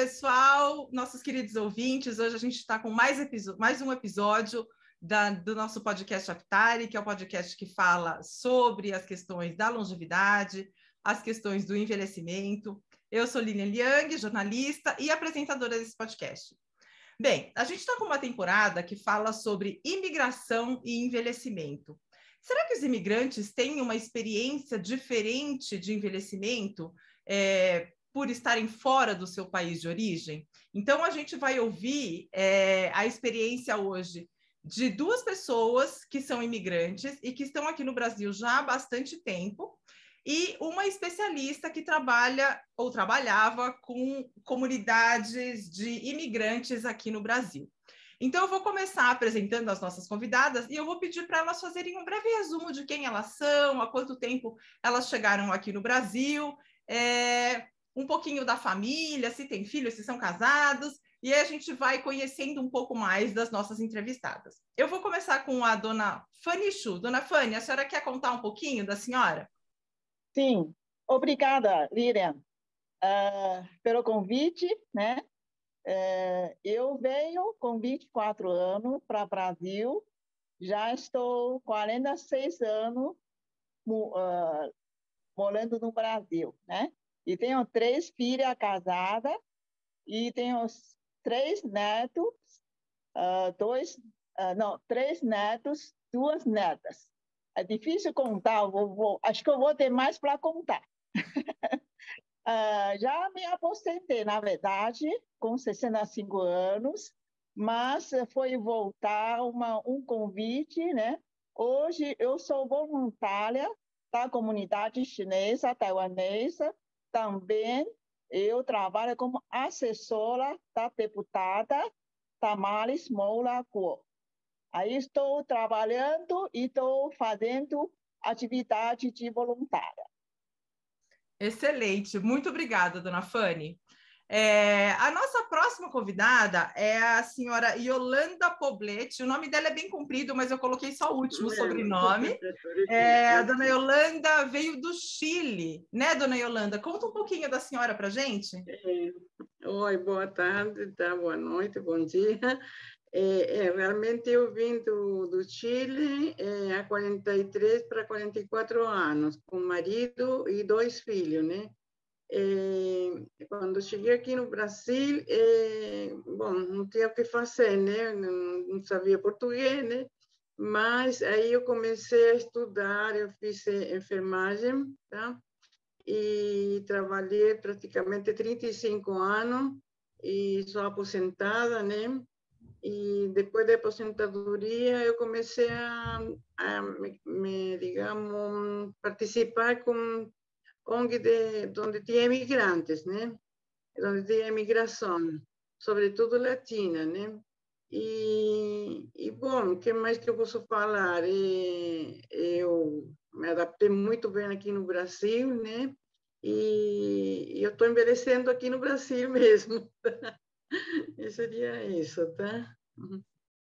pessoal, nossos queridos ouvintes. Hoje a gente está com mais, mais, um episódio da, do nosso podcast Aptari, que é o um podcast que fala sobre as questões da longevidade, as questões do envelhecimento. Eu sou Lilian Liang, jornalista e apresentadora desse podcast. Bem, a gente está com uma temporada que fala sobre imigração e envelhecimento. Será que os imigrantes têm uma experiência diferente de envelhecimento? É, por estarem fora do seu país de origem. Então, a gente vai ouvir é, a experiência hoje de duas pessoas que são imigrantes e que estão aqui no Brasil já há bastante tempo, e uma especialista que trabalha ou trabalhava com comunidades de imigrantes aqui no Brasil. Então, eu vou começar apresentando as nossas convidadas e eu vou pedir para elas fazerem um breve resumo de quem elas são, há quanto tempo elas chegaram aqui no Brasil, é, um pouquinho da família, se tem filhos, se são casados, e aí a gente vai conhecendo um pouco mais das nossas entrevistadas. Eu vou começar com a dona Fanny Chu. Dona Fanny, a senhora quer contar um pouquinho da senhora? Sim, obrigada, Lilian, uh, pelo convite, né? Uh, eu venho com 24 anos para o Brasil, já estou 46 anos uh, morando no Brasil, né? E tenho três filhas casadas e tenho três netos, uh, dois, uh, não, três netos, duas netas. É difícil contar, vou, vou, acho que eu vou ter mais para contar. uh, já me aposentei, na verdade, com 65 anos, mas foi voltar uma, um convite, né? Hoje eu sou voluntária da comunidade chinesa, taiwanesa, também eu trabalho como assessora da deputada Tamares Moura Guo. Aí estou trabalhando e estou fazendo atividade de voluntária. Excelente, muito obrigada, dona Fanny. É, a nossa próxima convidada é a senhora Yolanda Poblete. O nome dela é bem comprido, mas eu coloquei só o último sobrenome. É, a dona Yolanda veio do Chile, né, dona Yolanda? Conta um pouquinho da senhora para gente. É, oi, boa tarde, tá? boa noite, bom dia. É, é, realmente eu vim do, do Chile é, há 43 para 44 anos, com marido e dois filhos, né? Quando cheguei aqui no Brasil, bom, não tinha o que fazer, né? Não, não, sabia português, né? Mas aí eu comecei a estudar, eu fiz enfermagem, tá? E trabalhei praticamente 35 anos e sou aposentada, né? E depois da aposentadoria eu comecei a, a me, me, digamos, participar com ONG de, onde tinha imigrantes, né? Onde tinha imigração, sobretudo latina, né? E, e bom, o que mais que eu posso falar? É, eu me adaptei muito bem aqui no Brasil, né? E, e eu estou envelhecendo aqui no Brasil mesmo. e seria isso, tá?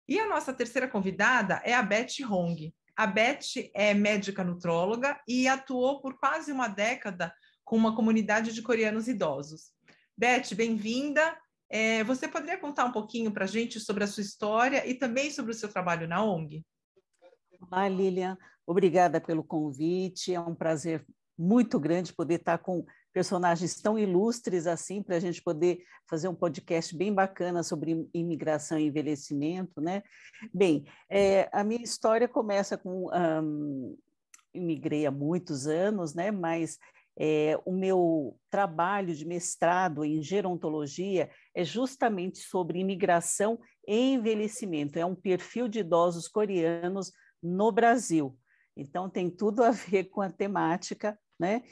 E a nossa terceira convidada é a Beth Hong. A Beth é médica nutróloga e atuou por quase uma década com uma comunidade de coreanos idosos. Beth, bem-vinda. É, você poderia contar um pouquinho para a gente sobre a sua história e também sobre o seu trabalho na ONG? Olá, Lilian. Obrigada pelo convite. É um prazer muito grande poder estar com personagens tão ilustres assim, para a gente poder fazer um podcast bem bacana sobre imigração e envelhecimento, né? Bem, é, a minha história começa com... Um, imigrei há muitos anos, né? Mas é, o meu trabalho de mestrado em gerontologia é justamente sobre imigração e envelhecimento. É um perfil de idosos coreanos no Brasil. Então, tem tudo a ver com a temática, né?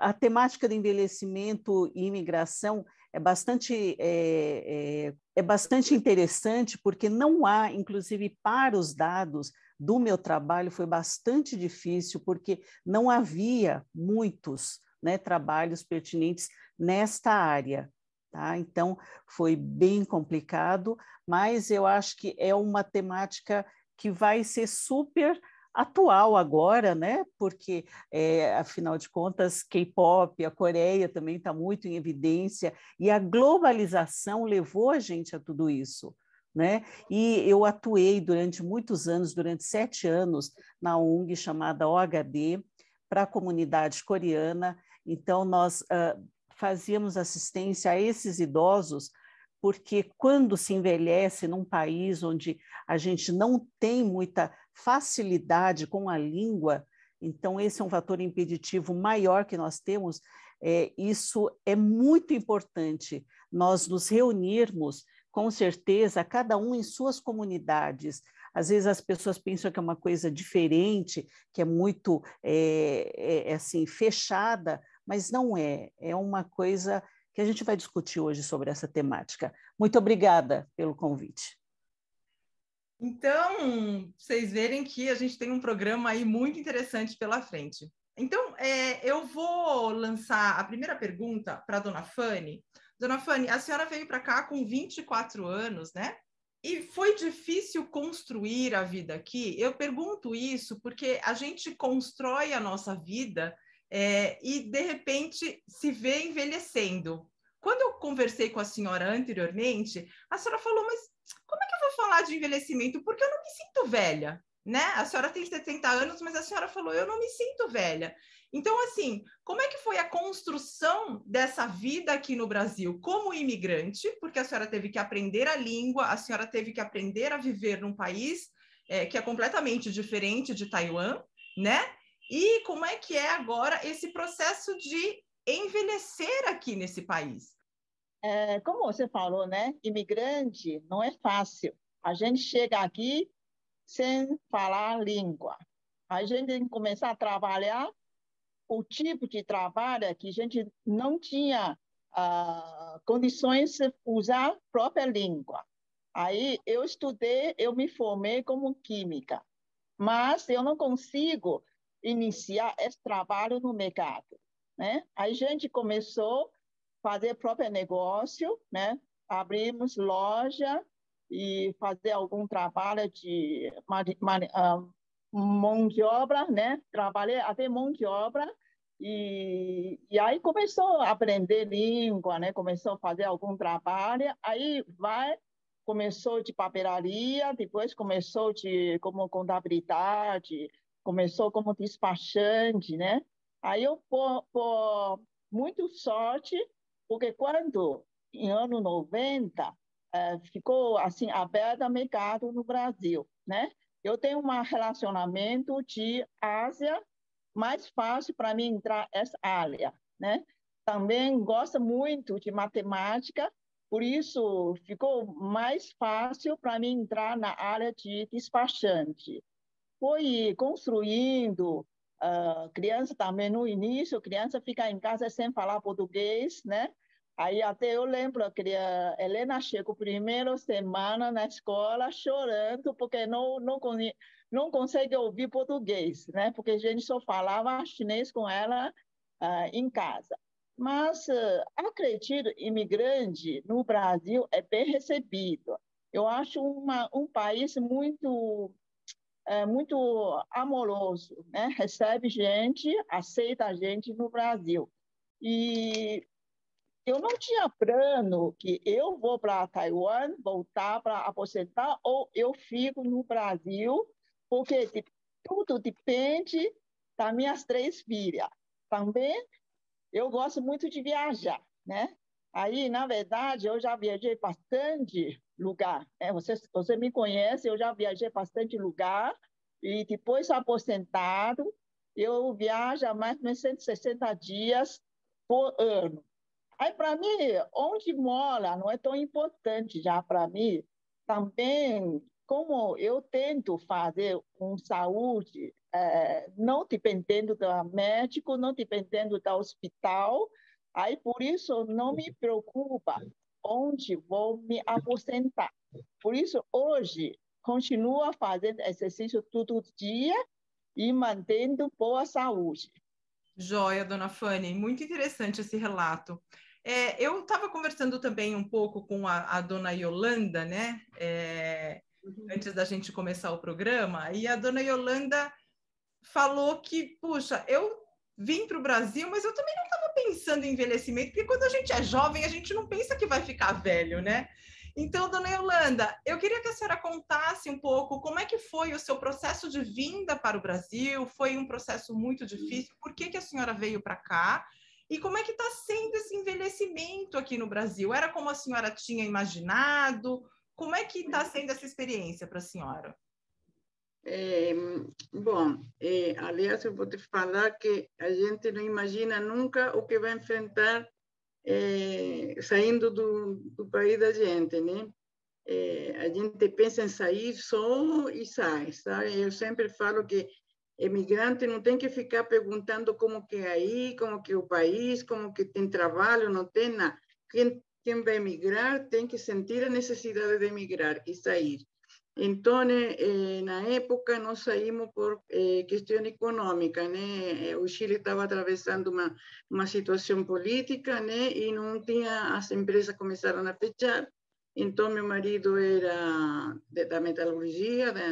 A temática do envelhecimento e imigração é bastante, é, é, é, bastante interessante, porque não há, inclusive para os dados do meu trabalho, foi bastante difícil, porque não havia muitos né, trabalhos pertinentes nesta área. Tá? Então, foi bem complicado, mas eu acho que é uma temática que vai ser super atual agora, né? Porque, é, afinal de contas, K-pop, a Coreia também está muito em evidência, e a globalização levou a gente a tudo isso. Né? E eu atuei durante muitos anos, durante sete anos, na ONG chamada OHD, para a comunidade coreana. Então, nós uh, fazíamos assistência a esses idosos porque quando se envelhece num país onde a gente não tem muita facilidade com a língua, então esse é um fator impeditivo maior que nós temos. É, isso é muito importante, nós nos reunirmos, com certeza, cada um em suas comunidades. Às vezes as pessoas pensam que é uma coisa diferente, que é muito é, é, é assim fechada, mas não é. É uma coisa que a gente vai discutir hoje sobre essa temática. Muito obrigada pelo convite. Então, vocês verem que a gente tem um programa aí muito interessante pela frente. Então, é, eu vou lançar a primeira pergunta para a dona Fanny. Dona Fanny, a senhora veio para cá com 24 anos, né? E foi difícil construir a vida aqui? Eu pergunto isso porque a gente constrói a nossa vida é, e de repente se vê envelhecendo. Quando eu conversei com a senhora anteriormente, a senhora falou, mas como é que eu vou falar de envelhecimento? Porque eu não me sinto velha, né? A senhora tem 70 anos, mas a senhora falou, eu não me sinto velha. Então, assim, como é que foi a construção dessa vida aqui no Brasil como imigrante? Porque a senhora teve que aprender a língua, a senhora teve que aprender a viver num país é, que é completamente diferente de Taiwan, né? E como é que é agora esse processo de envelhecer aqui nesse país? É, como você falou, né? Imigrante não é fácil. A gente chega aqui sem falar língua. A gente tem que começar a trabalhar o tipo de trabalho que a gente não tinha uh, condições de usar a própria língua. Aí eu estudei, eu me formei como química, mas eu não consigo iniciar esse trabalho no mercado. Né? A gente começou fazer próprio negócio, né? abrimos loja e fazer algum trabalho de ah, mão de obra, né? Trabalhei até mão de obra e, e aí começou a aprender língua, né? Começou a fazer algum trabalho, aí vai começou de papelaria, depois começou de como contabilidade, começou como despachante, né? Aí eu, por, por muito sorte, porque quando, em ano 90, é, ficou assim aberto o mercado no Brasil, né? Eu tenho um relacionamento de Ásia mais fácil para mim entrar essa área, né? Também gosto muito de matemática, por isso ficou mais fácil para mim entrar na área de despachante foi construindo, uh, criança também no início, criança fica em casa sem falar português, né? Aí até eu lembro que a Helena chegou primeira semana na escola chorando porque não não não consegue ouvir português, né? Porque a gente só falava chinês com ela uh, em casa. Mas uh, acredito, imigrante no Brasil é bem recebido. Eu acho uma, um país muito é, muito amoroso, né? recebe gente, aceita a gente no Brasil. E eu não tinha plano que eu vou para Taiwan, voltar para aposentar, ou eu fico no Brasil, porque tudo depende das minhas três filhas. Também eu gosto muito de viajar, né? Aí, na verdade, eu já viajei bastante lugar. Né? Você, você me conhece, eu já viajei bastante lugar e depois aposentado, eu viajo mais de 160 dias por ano. Aí, para mim, onde mora não é tão importante já para mim. Também, como eu tento fazer um saúde, é, não dependendo do médico, não dependendo do hospital, aí por isso não me preocupa onde vou me aposentar. Por isso, hoje, continua fazendo exercício todo dia e mantendo boa saúde. Joia, dona Fanny, muito interessante esse relato. É, eu estava conversando também um pouco com a, a dona Yolanda, né? É, uhum. Antes da gente começar o programa, e a dona Yolanda falou que, puxa, eu vim para o Brasil, mas eu também não estava pensando em envelhecimento, porque quando a gente é jovem, a gente não pensa que vai ficar velho, né? Então, dona Yolanda, eu queria que a senhora contasse um pouco como é que foi o seu processo de vinda para o Brasil. Foi um processo muito difícil. Por que, que a senhora veio para cá? E como é que está sendo esse envelhecimento aqui no Brasil? Era como a senhora tinha imaginado? Como é que está sendo essa experiência para a senhora? É, bom, é, aliás, eu vou te falar que a gente não imagina nunca o que vai enfrentar é, saindo do, do, país da gente, né? É, a gente pensa em sair só e sai, sabe? Eu sempre falo que emigrante não tem que ficar perguntando como que é aí, como que é o país, como que tem trabalho, não tem nada. Quem, quem vai emigrar tem que sentir a necessidade de emigrar e sair. Então, eh, na época, nós saímos por eh, questão econômica, né? O Chile estava atravessando uma, uma situação política, né? E não tinha, as empresas começaram a fechar. Então, meu marido era de, da metalurgia, da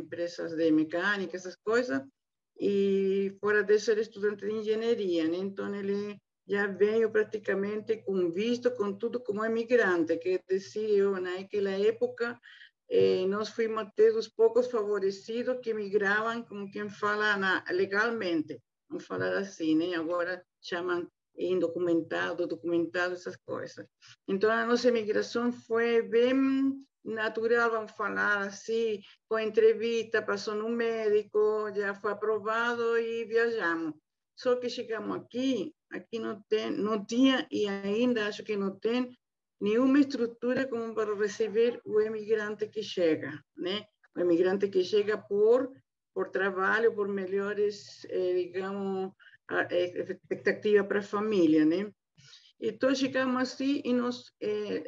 empresas de mecânica, essas coisas. E fora disso, era estudante de engenharia, né? Então, ele já veio praticamente com visto, com tudo como imigrante, que dizia eu, naquela época, eh, nós fomos até dos poucos favorecidos que migravam, como quem fala na, legalmente, vamos falar assim, né? Agora chamam indocumentado, documentado, essas coisas. Então, a nossa imigração foi bem natural, vamos falar assim, com entrevista, passou no médico, já foi aprovado e viajamos. Só que chegamos aqui, aqui não, tem, não tinha e ainda acho que não tem nenhuma estrutura como para receber o imigrante que chega, né? O imigrante que chega por por trabalho, por melhores, eh, digamos, eh, expectativa para a família, né? Então chegamos assim e nos eh,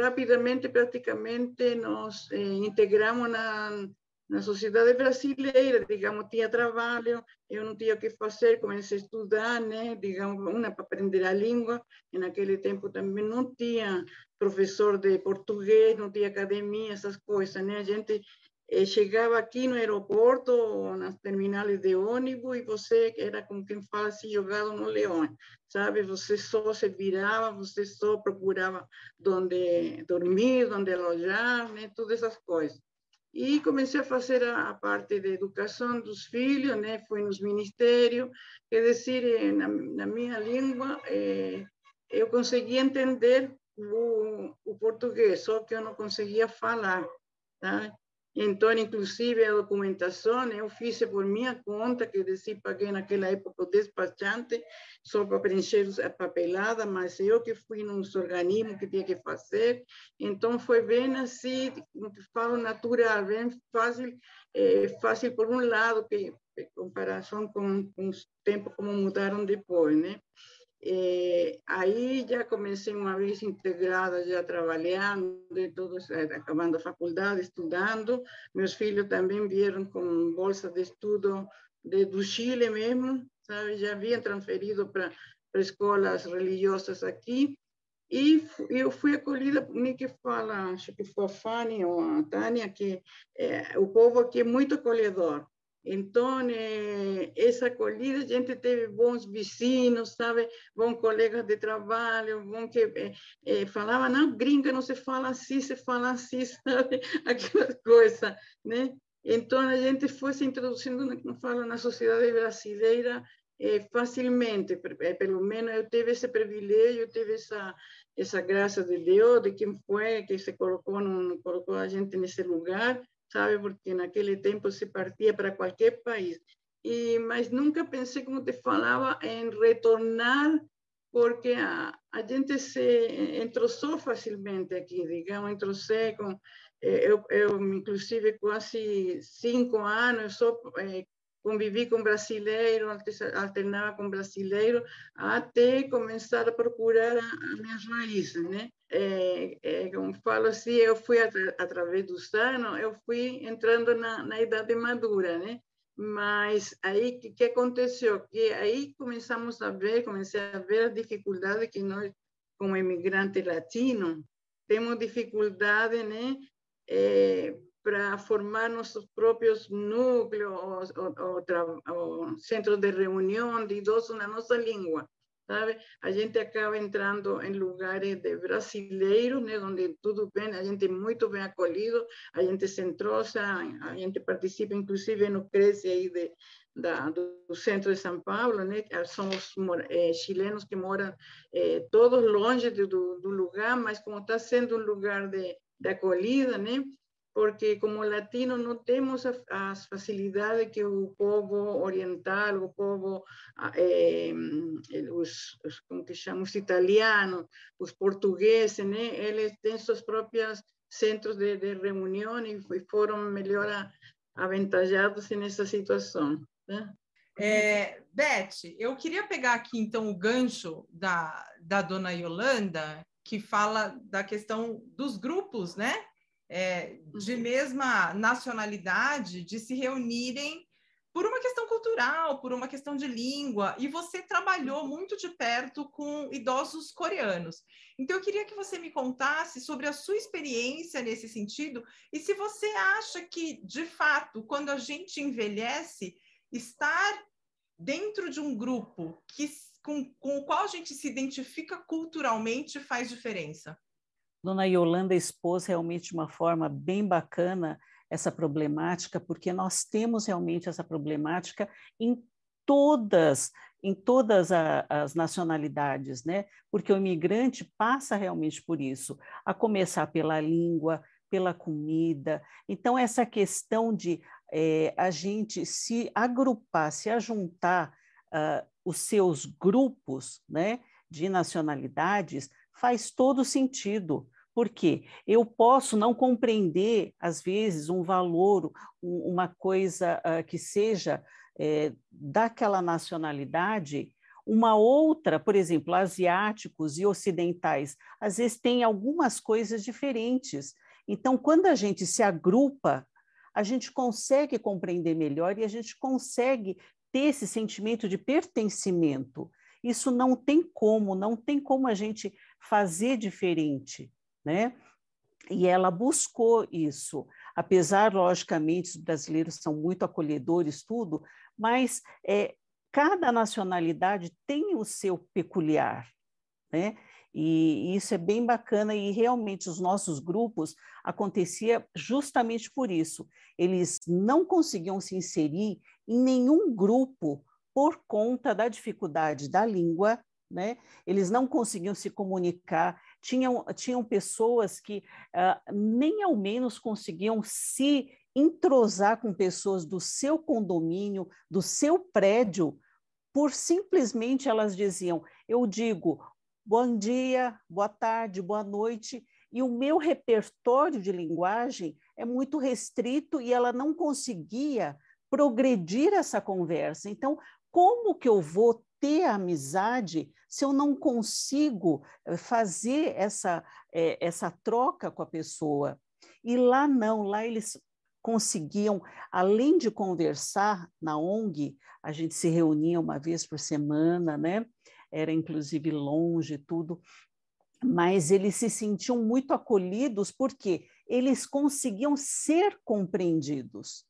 rapidamente, praticamente, nos eh, integramos na na sociedade brasileira, digamos, tinha trabalho, eu não tinha o que fazer, comecei a estudar, né, digamos, uma para aprender a língua, e naquele tempo também não tinha professor de português, não tinha academia, essas coisas, né, a gente eh, chegava aqui no aeroporto, nas terminais de ônibus, e você era como quem fala assim, jogado no leão, sabe, você só se virava, você só procurava onde dormir, onde alojar, né, todas essas coisas. E comecei a fazer a, a, parte de educação dos filhos, né? Fui nos ministérios, quer dizer, na, na minha língua, eh, eu conseguia entender o, o, português, só que eu não conseguia falar, tá? Então, inclusive, a documentação eu fiz por minha conta, que decidi paguei naquela época o despachante, só para preencher a papelada, mas eu que fui nos organismos que tinha que fazer. Então, foi bem assim, como te falo, natural, bem fácil, é, fácil por um lado, que em comparação com, com os tempos como mudaram depois, né? Eh, aí já comecei uma vez integrada, já trabalhando, e todos, eh, acabando a faculdade, estudando. Meus filhos também vieram com bolsa de estudo de, do Chile mesmo, sabe? Já haviam transferido para escolas religiosas aqui. E eu fui acolhida, nem que fala, acho que foi a Fanny ou a Tânia, que é, o povo aqui é muito acolhedor. Então, eh, essa acolhida, a gente teve bons vizinhos, sabe? Bons colegas de trabalho, bom que eh, eh, falava, não, gringa não se fala assim, se fala assim, sabe? Aquela coisa, né? Então, a gente foi se introduzindo, não falo, na sociedade brasileira facilmente, pelo menos eu tive esse privilégio, eu tive essa essa graça de Deus, de quem foi que se colocou, colocou a gente nesse lugar, sabe? Porque naquele tempo se partia para qualquer país. E, mas nunca pensei, como te falava, em retornar, porque a, a gente se entrosou facilmente aqui, digamos, entrosei com. Eh, eu, eu, inclusive, quase cinco anos, só convivi com brasileiro, alternava com brasileiro, até começar a procurar as minhas raízes, né? É, é, como falo assim, eu fui através dos anos, eu fui entrando na, na idade madura, né? Mas aí, o que, que aconteceu? Que aí começamos a ver, comecei a ver as dificuldades que nós, como imigrante latino, temos dificuldade, né? É, para formar nossos próprios núcleos ou, ou, ou centros de reunião de idosos na nossa língua. sabe? A gente acaba entrando em lugares de brasileiros, né, onde tudo bem, a gente é muito bem acolhido, a gente se entrosa, a gente participa, inclusive no Cresce aí de, da, do centro de São Paulo, né? Somos é, chilenos que moram é, todos longe do, do lugar, mas como está sendo um lugar de, de acolhida, né? Porque como latinos não temos as facilidades que o povo oriental, o povo, eh, os, como que chamam, os italianos, os portugueses, né? eles têm seus próprios centros de, de reunião e foram melhor aventajados nessa situação. Né? É, Beth, eu queria pegar aqui então o gancho da, da dona Yolanda, que fala da questão dos grupos, né? É, de mesma nacionalidade de se reunirem por uma questão cultural, por uma questão de língua, e você trabalhou uhum. muito de perto com idosos coreanos. Então, eu queria que você me contasse sobre a sua experiência nesse sentido e se você acha que, de fato, quando a gente envelhece, estar dentro de um grupo que, com, com o qual a gente se identifica culturalmente faz diferença. Dona Yolanda expôs realmente de uma forma bem bacana essa problemática, porque nós temos realmente essa problemática em todas em todas a, as nacionalidades, né? Porque o imigrante passa realmente por isso, a começar pela língua, pela comida. Então essa questão de é, a gente se agrupar, se ajuntar uh, os seus grupos, né? De nacionalidades faz todo sentido, porque eu posso não compreender, às vezes, um valor, uma coisa uh, que seja é, daquela nacionalidade, uma outra, por exemplo, asiáticos e ocidentais, às vezes têm algumas coisas diferentes. Então, quando a gente se agrupa, a gente consegue compreender melhor e a gente consegue ter esse sentimento de pertencimento. Isso não tem como, não tem como a gente fazer diferente né? E ela buscou isso, apesar, logicamente, os brasileiros são muito acolhedores, tudo, mas é, cada nacionalidade tem o seu peculiar, né? E isso é bem bacana e realmente os nossos grupos acontecia justamente por isso. Eles não conseguiam se inserir em nenhum grupo por conta da dificuldade da língua, né? Eles não conseguiam se comunicar, tinham, tinham pessoas que uh, nem ao menos conseguiam se entrosar com pessoas do seu condomínio, do seu prédio, por simplesmente elas diziam: eu digo bom dia, boa tarde, boa noite, e o meu repertório de linguagem é muito restrito e ela não conseguia progredir essa conversa. Então, como que eu vou ter amizade se eu não consigo eh, fazer essa, é, essa troca com a pessoa? E lá não, lá eles conseguiam, além de conversar na ONG, a gente se reunia uma vez por semana, né? Era inclusive longe tudo, mas eles se sentiam muito acolhidos porque eles conseguiam ser compreendidos.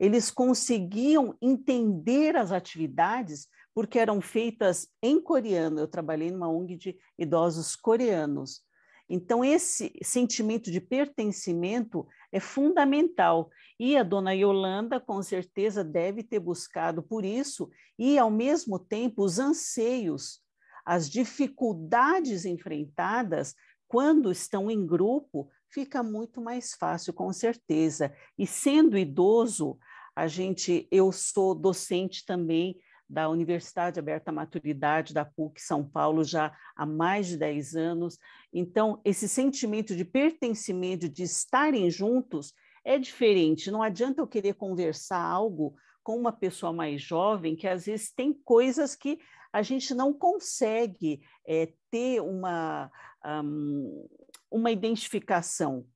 Eles conseguiam entender as atividades porque eram feitas em coreano. Eu trabalhei numa ONG de idosos coreanos. Então, esse sentimento de pertencimento é fundamental. E a dona Yolanda, com certeza, deve ter buscado por isso, e, ao mesmo tempo, os anseios, as dificuldades enfrentadas quando estão em grupo, fica muito mais fácil, com certeza. E sendo idoso, a gente, eu sou docente também da Universidade Aberta à Maturidade da PUC São Paulo já há mais de 10 anos. Então, esse sentimento de pertencimento, de estarem juntos, é diferente. Não adianta eu querer conversar algo com uma pessoa mais jovem, que às vezes tem coisas que a gente não consegue é, ter uma, um, uma identificação.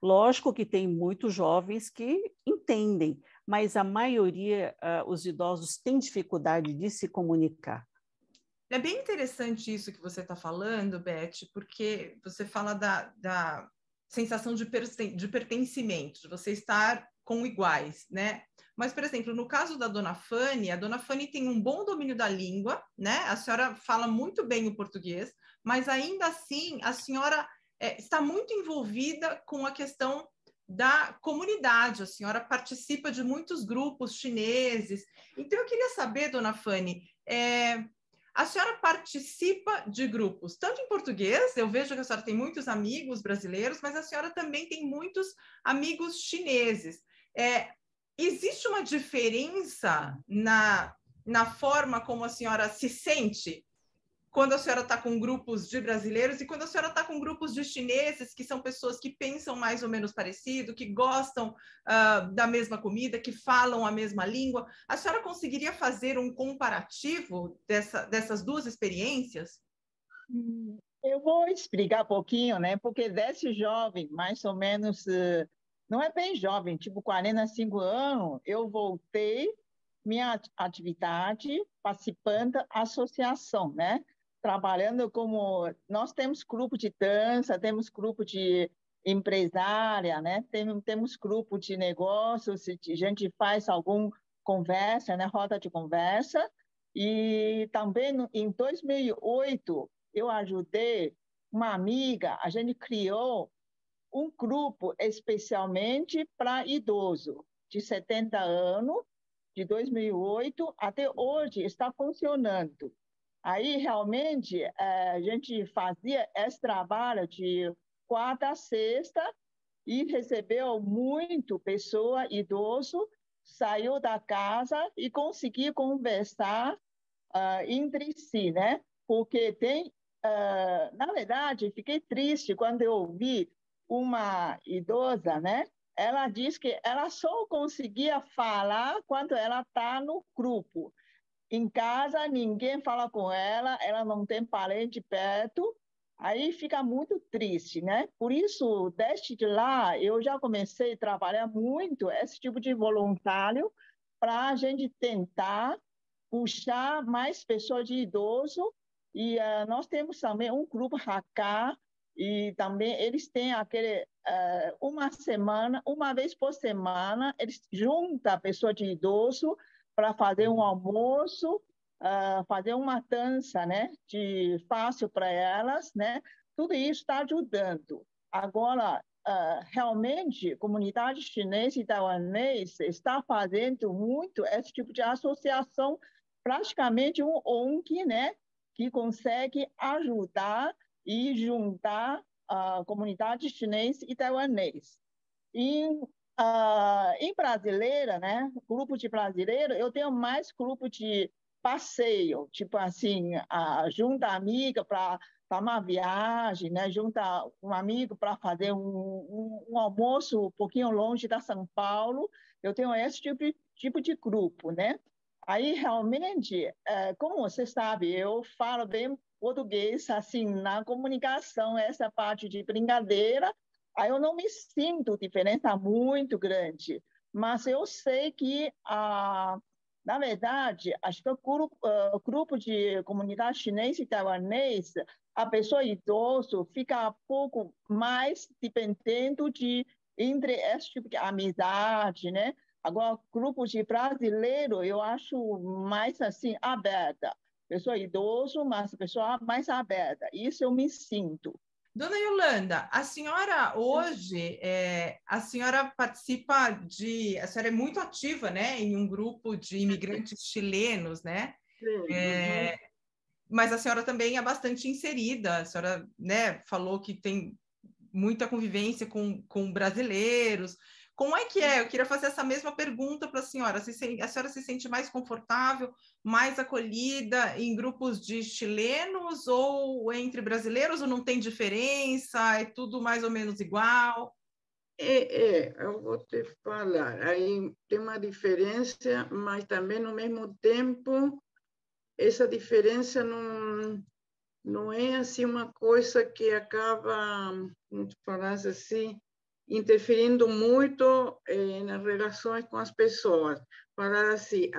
Lógico que tem muitos jovens que entendem, mas a maioria, uh, os idosos, têm dificuldade de se comunicar. É bem interessante isso que você está falando, Beth, porque você fala da, da sensação de, de pertencimento, de você estar com iguais, né? Mas, por exemplo, no caso da dona Fanny, a dona Fanny tem um bom domínio da língua, né? A senhora fala muito bem o português, mas ainda assim a senhora é, está muito envolvida com a questão da comunidade. A senhora participa de muitos grupos chineses. Então, eu queria saber, dona Fanny, é, a senhora participa de grupos, tanto em português, eu vejo que a senhora tem muitos amigos brasileiros, mas a senhora também tem muitos amigos chineses. É, existe uma diferença na, na forma como a senhora se sente quando a senhora está com grupos de brasileiros e quando a senhora está com grupos de chineses, que são pessoas que pensam mais ou menos parecido, que gostam uh, da mesma comida, que falam a mesma língua, a senhora conseguiria fazer um comparativo dessa, dessas duas experiências? Hum, eu vou explicar um pouquinho, né? Porque desse jovem, mais ou menos, eh, não é bem jovem, tipo 45 anos, eu voltei minha atividade participando da associação, né? Trabalhando como nós temos grupo de dança, temos grupo de empresária, né? Tem, temos grupo de negócios, a gente faz algum conversa, né? Roda de conversa. E também em 2008 eu ajudei uma amiga, a gente criou um grupo especialmente para idoso de 70 anos, de 2008 até hoje está funcionando. Aí, realmente, é, a gente fazia esse trabalho de quarta a sexta e recebeu muito pessoa idoso, saiu da casa e conseguiu conversar uh, entre si, né? Porque tem, uh, na verdade, fiquei triste quando eu ouvi uma idosa, né? Ela disse que ela só conseguia falar quando ela está no grupo. Em casa, ninguém fala com ela, ela não tem parente perto, aí fica muito triste, né? Por isso, desde de lá, eu já comecei a trabalhar muito esse tipo de voluntário para a gente tentar puxar mais pessoas de idoso. E uh, nós temos também um grupo Hakka, e também eles têm aquele uh, uma semana, uma vez por semana, eles juntam a pessoa de idoso para fazer um almoço, uh, fazer uma dança, né, de fácil para elas, né? Tudo isso está ajudando. Agora, uh, realmente, a comunidade chinesa e taiwanesa está fazendo muito esse tipo de associação, praticamente um ONG, né, que consegue ajudar e juntar a comunidade chinesa e taiwanesa. Em Uh, em brasileira, né, grupo de brasileiro, eu tenho mais grupo de passeio, tipo assim, uh, junta amiga para uma viagem, né, junta um amigo para fazer um, um, um, almoço um pouquinho longe da São Paulo, eu tenho esse tipo, tipo de grupo, né. Aí, realmente, uh, como você sabe, eu falo bem português, assim, na comunicação, essa parte de brincadeira, Aí eu não me sinto diferença muito grande, mas eu sei que, ah, na verdade, acho que o grupo, uh, grupo de comunidade chinesa e taiwanesa, a pessoa idoso fica um pouco mais dependendo de entre esse tipo de amizade, né? Agora, grupo de brasileiro, eu acho mais assim aberta. Pessoa idoso, mas pessoa mais aberta. Isso eu me sinto. Dona Yolanda, a senhora hoje, é, a senhora participa de, a senhora é muito ativa, né, em um grupo de imigrantes chilenos, né? Sim. É, mas a senhora também é bastante inserida, a senhora, né, falou que tem muita convivência com, com brasileiros. Como é que é? Eu queria fazer essa mesma pergunta para a senhora. a senhora se sente mais confortável, mais acolhida em grupos de chilenos ou entre brasileiros, ou não tem diferença? É tudo mais ou menos igual? É, é, eu vou te falar. Aí tem uma diferença, mas também, ao mesmo tempo, essa diferença não, não é assim uma coisa que acaba, tu falasse assim, interferindo muito eh, nas relações com as pessoas. Falar assim,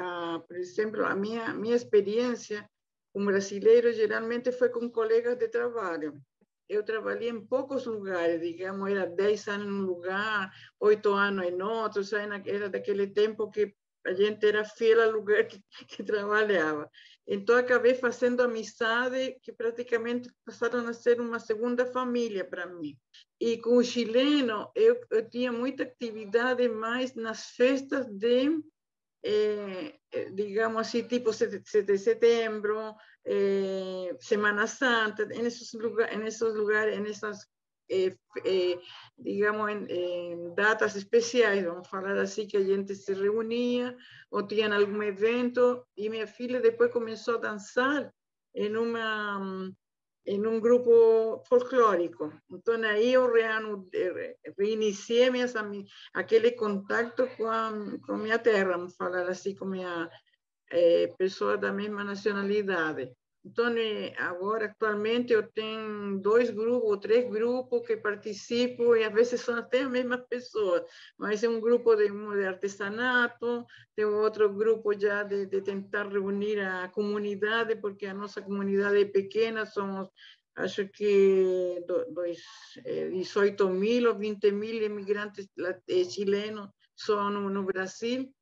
por exemplo, a minha, minha experiência como brasileiro geralmente foi com colegas de trabalho. eu trabalhei em poucos lugares, digamos, era 10 anos num lugar, 8 anos em outro, era daquele tempo que a gente era fiel ao lugar que, que trabalhava. Então, acabei fazendo amizade que praticamente passaram a ser uma segunda família para mim. E com o chileno, eu, eu tinha muita atividade mais nas festas de, eh, digamos assim, tipo 7 de setembro, eh, Semana Santa, en esos, lugar, en esos lugares, esas eh, eh, digamos, en, en, datas especiais, vamos falar assim, que a gente se reunia ou tinha algum evento, e minha filha depois começou a dançar em uma em um grupo folclórico. Então, aí eu reiniciei minhas, aquele contato com a, com minha terra, vamos falar assim, com minha é, pessoa da mesma nacionalidade. Então, agora, atualmente, eu tenho dois grupos, três grupos que participam, e às vezes são até as mesmas pessoas, mas é um grupo de, de artesanato, tem outro grupo já de, de tentar reunir a comunidade, porque a nossa comunidade é pequena, somos, acho que, dois, 18 mil ou 20 mil imigrantes eh, chilenos só no, no Brasil,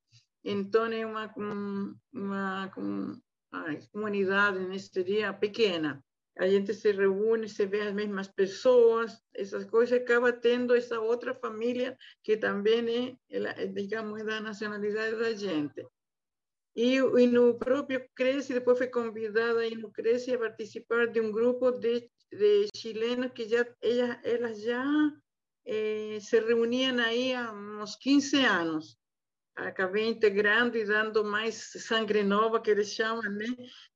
então é uma, uma, uma a comunidade nesse dia pequena. A gente se reúne, se vê as mesmas pessoas, essas coisas, acaba tendo essa outra família que também é, digamos, da nacionalidade da gente. E, e no próprio Cresce, depois foi convidada aí no a participar de um grupo de, de chilenos que já, elas, elas já eh, se reuniam aí há uns 15 anos acabei integrando e dando mais sangue nova, que eles chamam, né?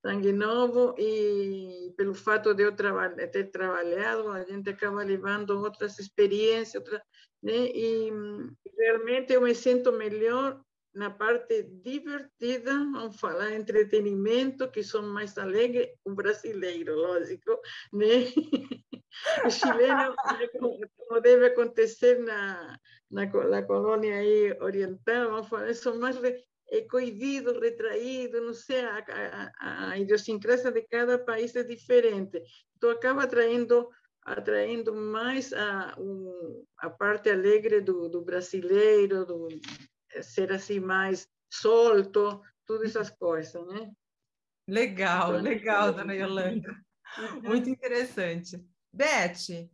Sangue novo, e pelo fato de eu ter trabalhado, a gente acaba levando outras experiências, outra, né? E realmente eu me sinto melhor na parte divertida, vamos falar entretenimento, que são mais alegres, o brasileiro, lógico, né? O chileno, como deve acontecer na, na, na colônia aí oriental, vamos falar, são mais re, é, coibidos, retraídos, não sei, a, a, a idiosincrasia de cada país é diferente. Então, acaba atraindo atraindo mais a, a parte alegre do, do brasileiro, do, ser assim mais solto, todas essas coisas, né? Legal, então, legal, dona Yolanda. Uhum. Muito interessante. Beth,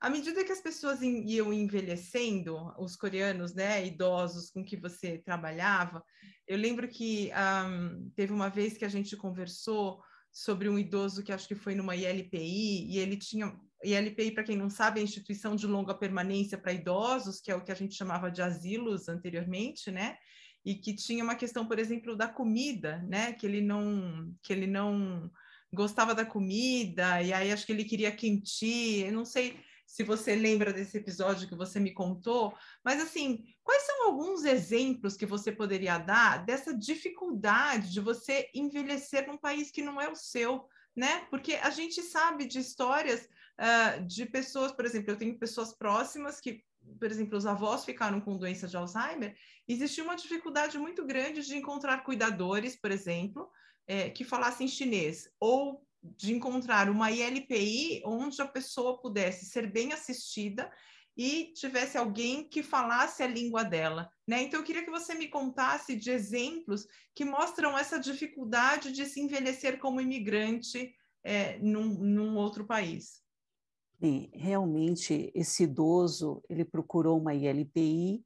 à medida que as pessoas iam envelhecendo, os coreanos, né, idosos com que você trabalhava, eu lembro que um, teve uma vez que a gente conversou sobre um idoso que acho que foi numa ILPI, e ele tinha. ILPI, para quem não sabe, é instituição de longa permanência para idosos, que é o que a gente chamava de asilos anteriormente, né? E que tinha uma questão, por exemplo, da comida, né? Que ele não, que ele não gostava da comida, e aí acho que ele queria quentir, eu não sei se você lembra desse episódio que você me contou, mas assim, quais são alguns exemplos que você poderia dar dessa dificuldade de você envelhecer num país que não é o seu, né? Porque a gente sabe de histórias uh, de pessoas, por exemplo, eu tenho pessoas próximas que, por exemplo, os avós ficaram com doença de Alzheimer, existiu uma dificuldade muito grande de encontrar cuidadores, por exemplo, é, que falassem chinês, ou de encontrar uma ILPI onde a pessoa pudesse ser bem assistida e tivesse alguém que falasse a língua dela, né? Então eu queria que você me contasse de exemplos que mostram essa dificuldade de se envelhecer como imigrante é, num, num outro país. Bem, realmente esse idoso ele procurou uma ILPI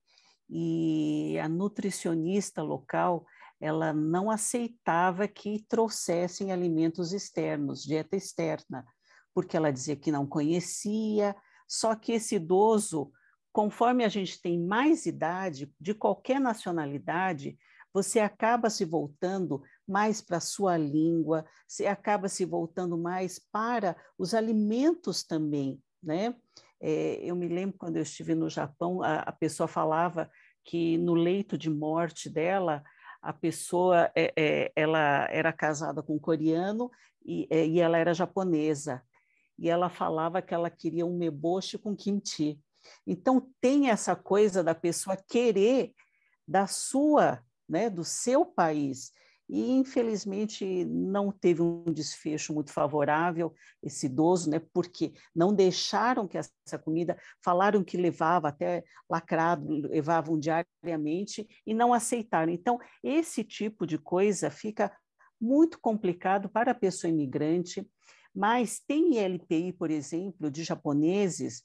e a nutricionista local ela não aceitava que trouxessem alimentos externos, dieta externa, porque ela dizia que não conhecia, só que esse idoso, conforme a gente tem mais idade, de qualquer nacionalidade, você acaba se voltando mais para a sua língua, você acaba se voltando mais para os alimentos também, né? É, eu me lembro quando eu estive no Japão, a, a pessoa falava que no leito de morte dela, a pessoa é, é, ela era casada com um coreano e, é, e, ela era japonesa e ela falava que ela queria um meboshi com kimchi. Então tem essa coisa da pessoa querer da sua, né, do seu país. E infelizmente não teve um desfecho muito favorável esse idoso, né? Porque não deixaram que essa comida, falaram que levava até lacrado, levavam diariamente e não aceitaram. Então, esse tipo de coisa fica muito complicado para a pessoa imigrante, mas tem LPI, por exemplo, de japoneses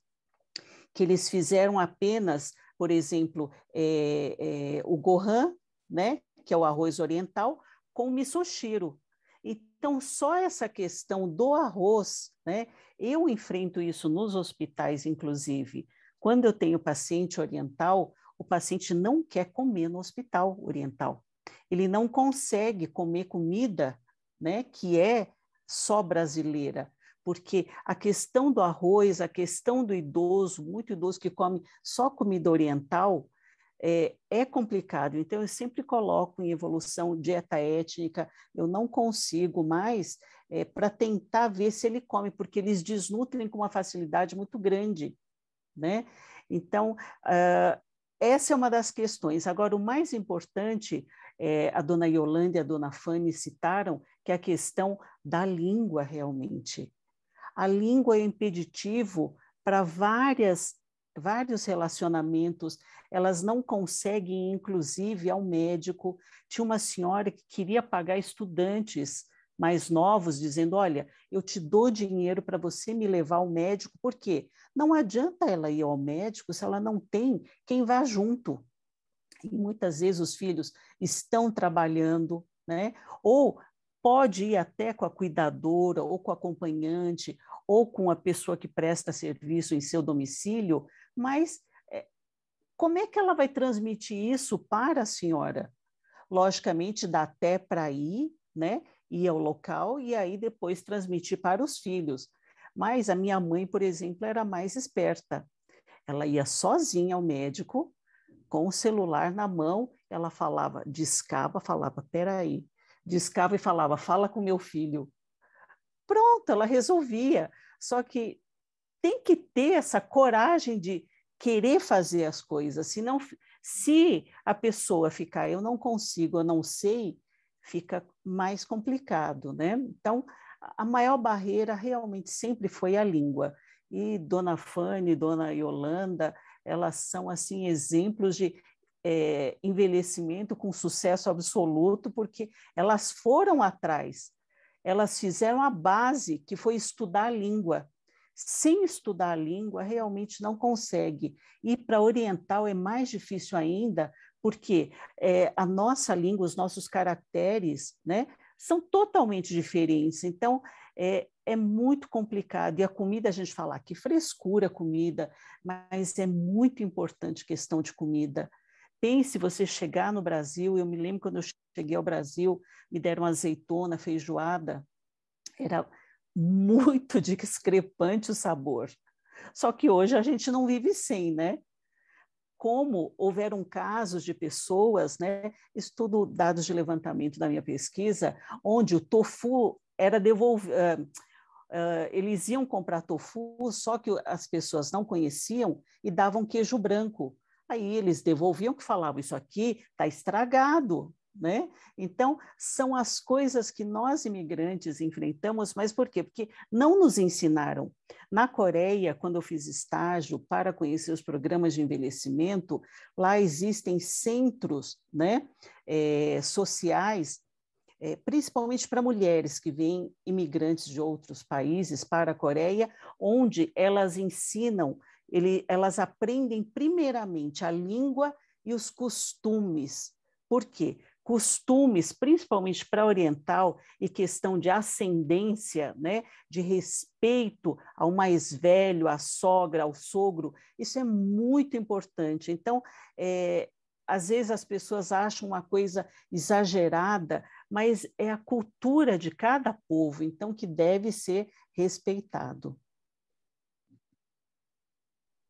que eles fizeram apenas, por exemplo, é, é, o gohan, né, que é o arroz oriental, com misoshiro. Então, só essa questão do arroz, né? Eu enfrento isso nos hospitais, inclusive. Quando eu tenho paciente oriental, o paciente não quer comer no hospital oriental. Ele não consegue comer comida, né, que é só brasileira, porque a questão do arroz, a questão do idoso, muito idoso que come só comida oriental, é, é, complicado. Então, eu sempre coloco em evolução dieta étnica, eu não consigo mais é, para tentar ver se ele come, porque eles desnutrem com uma facilidade muito grande, né? Então, uh, essa é uma das questões. Agora, o mais importante, é, a dona Yolanda e a dona Fanny citaram, que é a questão da língua realmente. A língua é impeditivo para várias vários relacionamentos, elas não conseguem, inclusive, ao médico. Tinha uma senhora que queria pagar estudantes mais novos, dizendo: Olha, eu te dou dinheiro para você me levar ao médico, por quê? Não adianta ela ir ao médico se ela não tem quem vá junto. E muitas vezes os filhos estão trabalhando, né? Ou pode ir até com a cuidadora, ou com a acompanhante, ou com a pessoa que presta serviço em seu domicílio, mas é, como é que ela vai transmitir isso para a senhora? Logicamente, dá até para ir, né? Ir ao local e aí depois transmitir para os filhos. Mas a minha mãe, por exemplo, era mais esperta. Ela ia sozinha ao médico, com o celular na mão, ela falava, discava, falava, peraí, discava e falava, fala com meu filho. Pronto, ela resolvia. Só que tem que ter essa coragem de querer fazer as coisas. Se, não, se a pessoa ficar, eu não consigo, eu não sei, fica mais complicado, né? Então, a maior barreira realmente sempre foi a língua. E Dona Fanny, Dona Yolanda, elas são assim exemplos de é, envelhecimento com sucesso absoluto, porque elas foram atrás, elas fizeram a base, que foi estudar a língua sem estudar a língua, realmente não consegue. E para oriental é mais difícil ainda, porque é, a nossa língua, os nossos caracteres, né, são totalmente diferentes. Então, é, é muito complicado. E a comida, a gente fala que frescura comida, mas é muito importante questão de comida. Pense você chegar no Brasil, eu me lembro quando eu cheguei ao Brasil, me deram azeitona, feijoada, era muito discrepante o sabor. Só que hoje a gente não vive sem, né? Como houveram casos de pessoas, né? Estudo dados de levantamento da minha pesquisa, onde o tofu era devolvido. Uh, uh, eles iam comprar tofu, só que as pessoas não conheciam e davam queijo branco. Aí eles devolviam que falavam: Isso aqui está estragado, né? Então, são as coisas que nós imigrantes enfrentamos, mas por quê? Porque não nos ensinaram. Na Coreia, quando eu fiz estágio para conhecer os programas de envelhecimento, lá existem centros né, é, sociais, é, principalmente para mulheres que vêm imigrantes de outros países para a Coreia, onde elas ensinam, ele, elas aprendem primeiramente a língua e os costumes. Por quê? Costumes, principalmente para oriental, e questão de ascendência, né, de respeito ao mais velho, à sogra, ao sogro, isso é muito importante. Então, é, às vezes as pessoas acham uma coisa exagerada, mas é a cultura de cada povo, então que deve ser respeitado.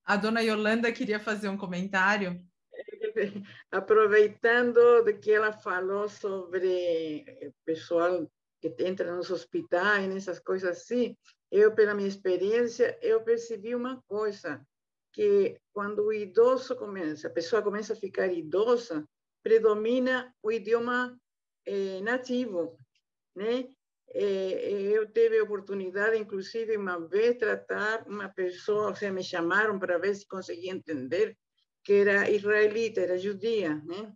A dona Yolanda queria fazer um comentário. aproveitando de que ela falou sobre o pessoal que entra nos hospitais, essas coisas assim, eu, pela minha experiência, eu percebi uma coisa, que quando o idoso começa, a pessoa começa a ficar idosa, predomina o idioma é, nativo, né? É, eu tive a oportunidade, inclusive, uma vez, tratar uma pessoa, ou me chamaram para ver se conseguia entender, que era israelita, era judia, né?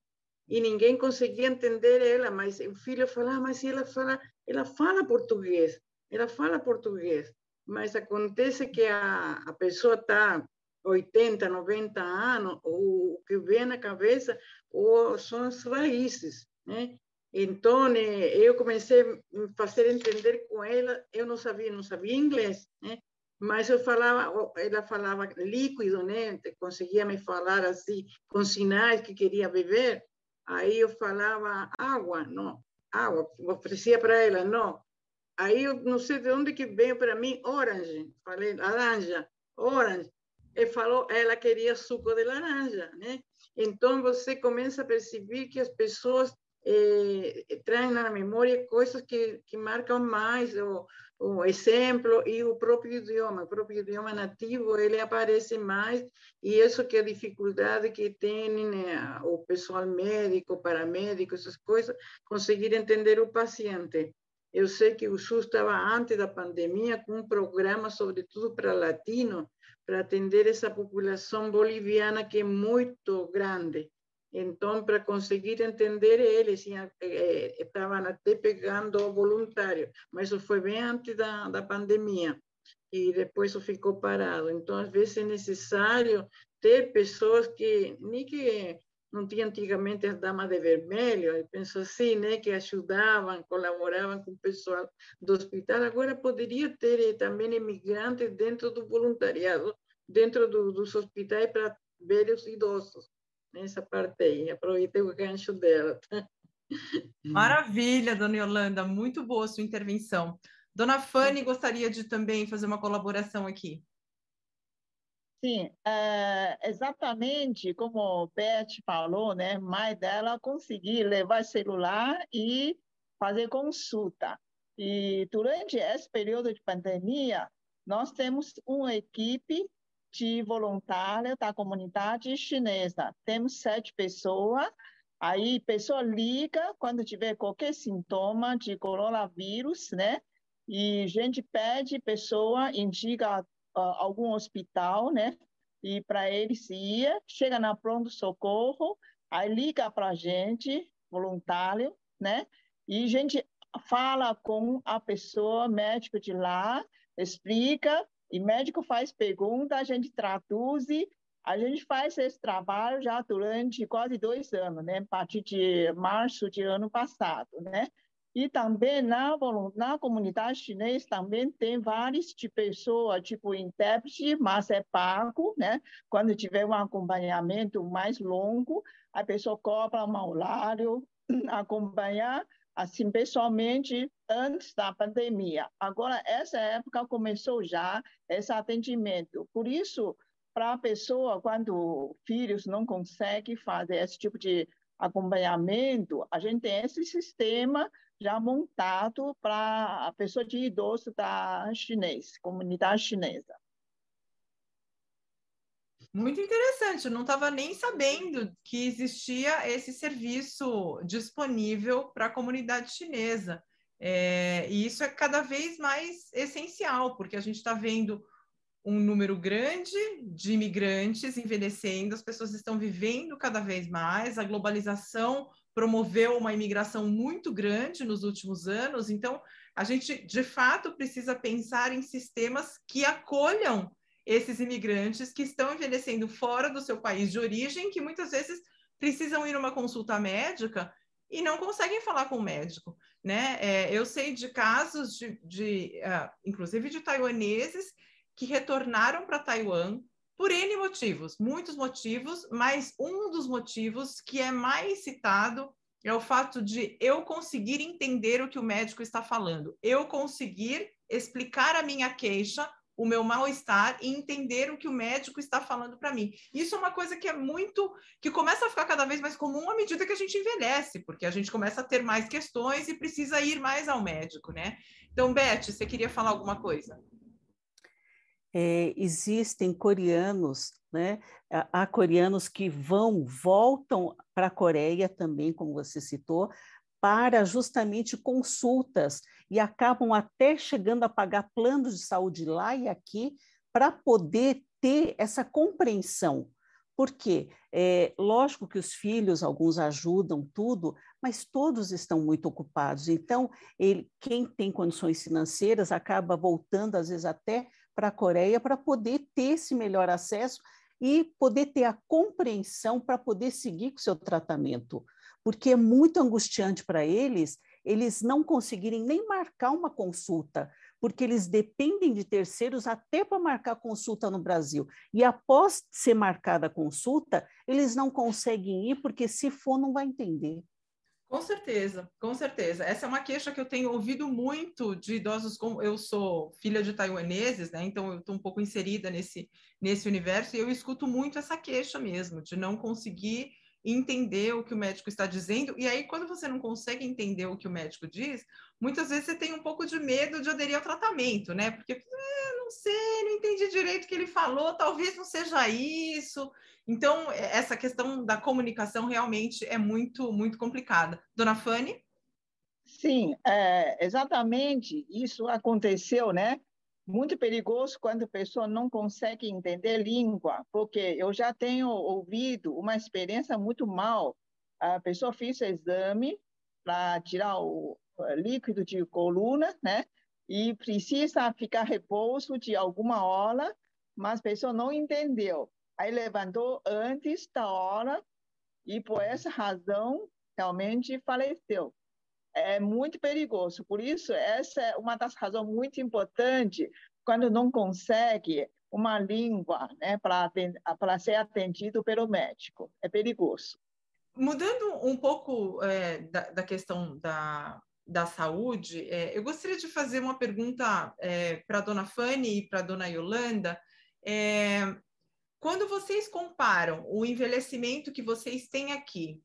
E ninguém conseguia entender ela, mas o filho falava, mas ela fala, ela fala português, ela fala português. Mas acontece que a, a pessoa está 80, 90 anos, o que vem na cabeça ou são as raízes, né? Então, eu comecei a fazer entender com ela, eu não sabia, não sabia inglês, né? Mas eu falava, ela falava líquido, né? Conseguia me falar assim, com sinais que queria beber. Aí eu falava água, não, água, oferecia para ela, não. Aí eu não sei de onde que veio para mim orange, falei laranja, orange. E falou, ela queria suco de laranja, né? Então você começa a perceber que as pessoas eh, trazem na memória coisas que, que marcam mais o exemplo e o próprio idioma, o próprio idioma nativo, ele aparece mais e isso que é a dificuldade que tem né, o pessoal médico, paramédico, essas coisas, conseguir entender o paciente. Eu sei que o SUS estava antes da pandemia com um programa, sobretudo para latino, para atender essa população boliviana que é muito grande. Então, para conseguir entender eles, estavam até pegando voluntário, mas isso foi bem antes da, da pandemia e depois isso ficou parado. Então, às vezes é necessário ter pessoas que nem que não tinha antigamente as damas de vermelho, eu penso assim, né, que ajudavam, colaboravam com o pessoal do hospital. Agora poderia ter eh, também imigrantes dentro do voluntariado, dentro do, dos hospitais para ver os idosos nessa parte aí. Aproveitei o gancho dela. Maravilha, dona Yolanda, muito boa sua intervenção. Dona Fanny gostaria de também fazer uma colaboração aqui. Sim, é, exatamente como o Beth falou, né? Mãe dela conseguir levar celular e fazer consulta. E durante esse período de pandemia, nós temos uma equipe de voluntária da comunidade chinesa. Temos sete pessoas. Aí, pessoa liga quando tiver qualquer sintoma de coronavírus, né? E a gente pede, pessoa indica uh, algum hospital, né? E para eles ir, chega na pronto-socorro, aí liga para a gente, voluntário, né? E a gente fala com a pessoa, médico de lá, explica e médico faz pergunta, a gente traduz, a gente faz esse trabalho já durante quase dois anos, né? A partir de março de ano passado, né? E também na, na comunidade chinesa também tem várias de pessoas, tipo intérprete, mas é pago, né? Quando tiver um acompanhamento mais longo, a pessoa cobra um horário, acompanhar assim, pessoalmente, antes da pandemia. Agora, essa época começou já esse atendimento. Por isso, para a pessoa, quando filhos não conseguem fazer esse tipo de acompanhamento, a gente tem esse sistema já montado para a pessoa de idoso da chinês, comunidade chinesa. Muito interessante, eu não estava nem sabendo que existia esse serviço disponível para a comunidade chinesa. É, e isso é cada vez mais essencial, porque a gente está vendo um número grande de imigrantes envelhecendo, as pessoas estão vivendo cada vez mais, a globalização promoveu uma imigração muito grande nos últimos anos, então a gente de fato precisa pensar em sistemas que acolham esses imigrantes que estão envelhecendo fora do seu país de origem, que muitas vezes precisam ir a uma consulta médica e não conseguem falar com o médico, né? É, eu sei de casos de, de uh, inclusive de taiwaneses que retornaram para Taiwan por N motivos, muitos motivos, mas um dos motivos que é mais citado é o fato de eu conseguir entender o que o médico está falando, eu conseguir explicar a minha queixa o meu mal-estar e entender o que o médico está falando para mim. Isso é uma coisa que é muito, que começa a ficar cada vez mais comum à medida que a gente envelhece, porque a gente começa a ter mais questões e precisa ir mais ao médico, né? Então, Beth, você queria falar alguma coisa? É, existem coreanos, né? Há coreanos que vão, voltam para a Coreia também, como você citou, para justamente consultas e acabam até chegando a pagar planos de saúde lá e aqui para poder ter essa compreensão. Porque é lógico que os filhos, alguns ajudam tudo, mas todos estão muito ocupados. Então, ele, quem tem condições financeiras acaba voltando, às vezes, até para a Coreia para poder ter esse melhor acesso e poder ter a compreensão para poder seguir com o seu tratamento. Porque é muito angustiante para eles eles não conseguirem nem marcar uma consulta, porque eles dependem de terceiros até para marcar consulta no Brasil. E após ser marcada a consulta, eles não conseguem ir, porque se for, não vai entender. Com certeza, com certeza. Essa é uma queixa que eu tenho ouvido muito de idosos, como eu sou filha de taiwaneses, né? Então eu estou um pouco inserida nesse, nesse universo e eu escuto muito essa queixa mesmo, de não conseguir entender o que o médico está dizendo. E aí, quando você não consegue entender o que o médico diz, muitas vezes você tem um pouco de medo de aderir ao tratamento, né? Porque, é, não sei, não entendi direito o que ele falou, talvez não seja isso. Então, é, essa questão da comunicação realmente é muito, muito complicada. Dona Fanny? Sim, é, exatamente isso aconteceu, né? Muito perigoso quando a pessoa não consegue entender língua, porque eu já tenho ouvido uma experiência muito mal. A pessoa fez o exame para tirar o líquido de coluna, né? E precisa ficar repouso de alguma hora, mas a pessoa não entendeu. Aí levantou antes da hora e por essa razão realmente faleceu é muito perigoso. Por isso, essa é uma das razões muito importantes quando não consegue uma língua né, para ser atendido pelo médico. É perigoso. Mudando um pouco é, da, da, questão da, da saúde, é, eu gostaria de fazer uma pergunta é, para a dona Fanny e para a dona Yolanda. É, quando vocês comparam o envelhecimento que vocês têm aqui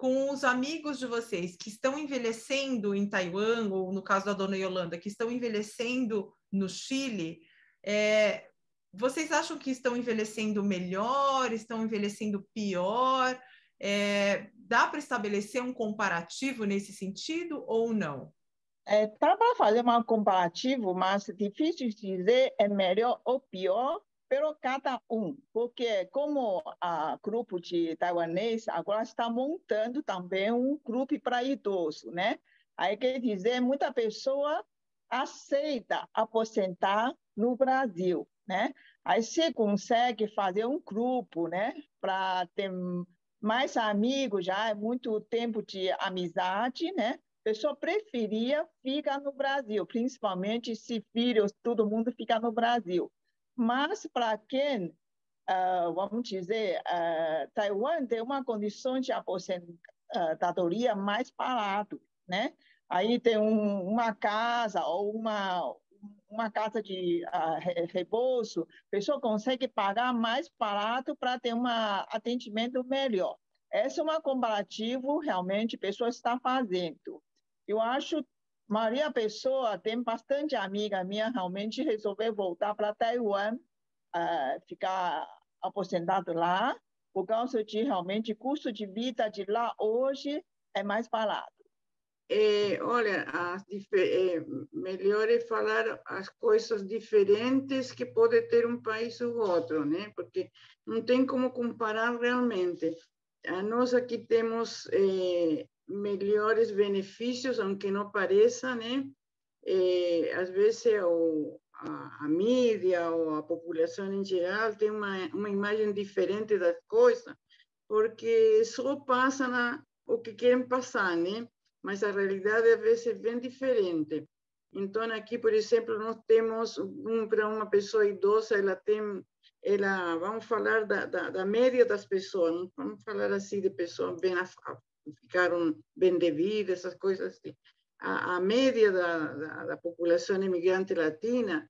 com os amigos de vocês que estão envelhecendo em Taiwan, ou no caso da dona Yolanda, que estão envelhecendo no Chile, é, vocês acham que estão envelhecendo melhor, estão envelhecendo pior? É, dá para estabelecer um comparativo nesse sentido ou não? É, dá para fazer um comparativo, mas difícil dizer é melhor ou pior, pelo cada um, porque como a grupo de taiwanês agora está montando também um grupo para idoso, né? Aí quer dizer, muita pessoa aceita aposentar no Brasil, né? Aí você consegue fazer um grupo, né? Para ter mais amigos, já é muito tempo de amizade, né? Pessoa preferia ficar no Brasil, principalmente se filhos, todo mundo fica no Brasil. Mas para quem, uh, vamos dizer, uh, Taiwan tem uma condição de aposentadoria mais barato, né? Aí tem um, uma casa ou uma uma casa de uh, a pessoa consegue pagar mais barato para ter um atendimento melhor. Esse é um comparativo realmente pessoa está fazendo. Eu acho Maria Pessoa tem bastante amiga minha, realmente resolveu voltar para Taiwan, uh, ficar aposentado lá, por causa de realmente custo de vida de lá hoje é mais barato. É, olha, é, melhor é falar as coisas diferentes que pode ter um país ou outro, né? Porque não tem como comparar realmente. Nós aqui temos é, melhores benefícios, aunque não pareça, né? É, às vezes o, a, a, mídia ou a população em geral tem uma, uma imagem diferente das coisas, porque só passa na, o que querem passar, né? Mas a realidade às vezes é bem diferente. Então aqui, por exemplo, nós temos um, para uma pessoa idosa, ela tem ela, vamos falar da, da, da média das pessoas, vamos falar assim de pessoas bem ficaram bem de vida, essas coisas assim. A, a média da, da, da, população imigrante latina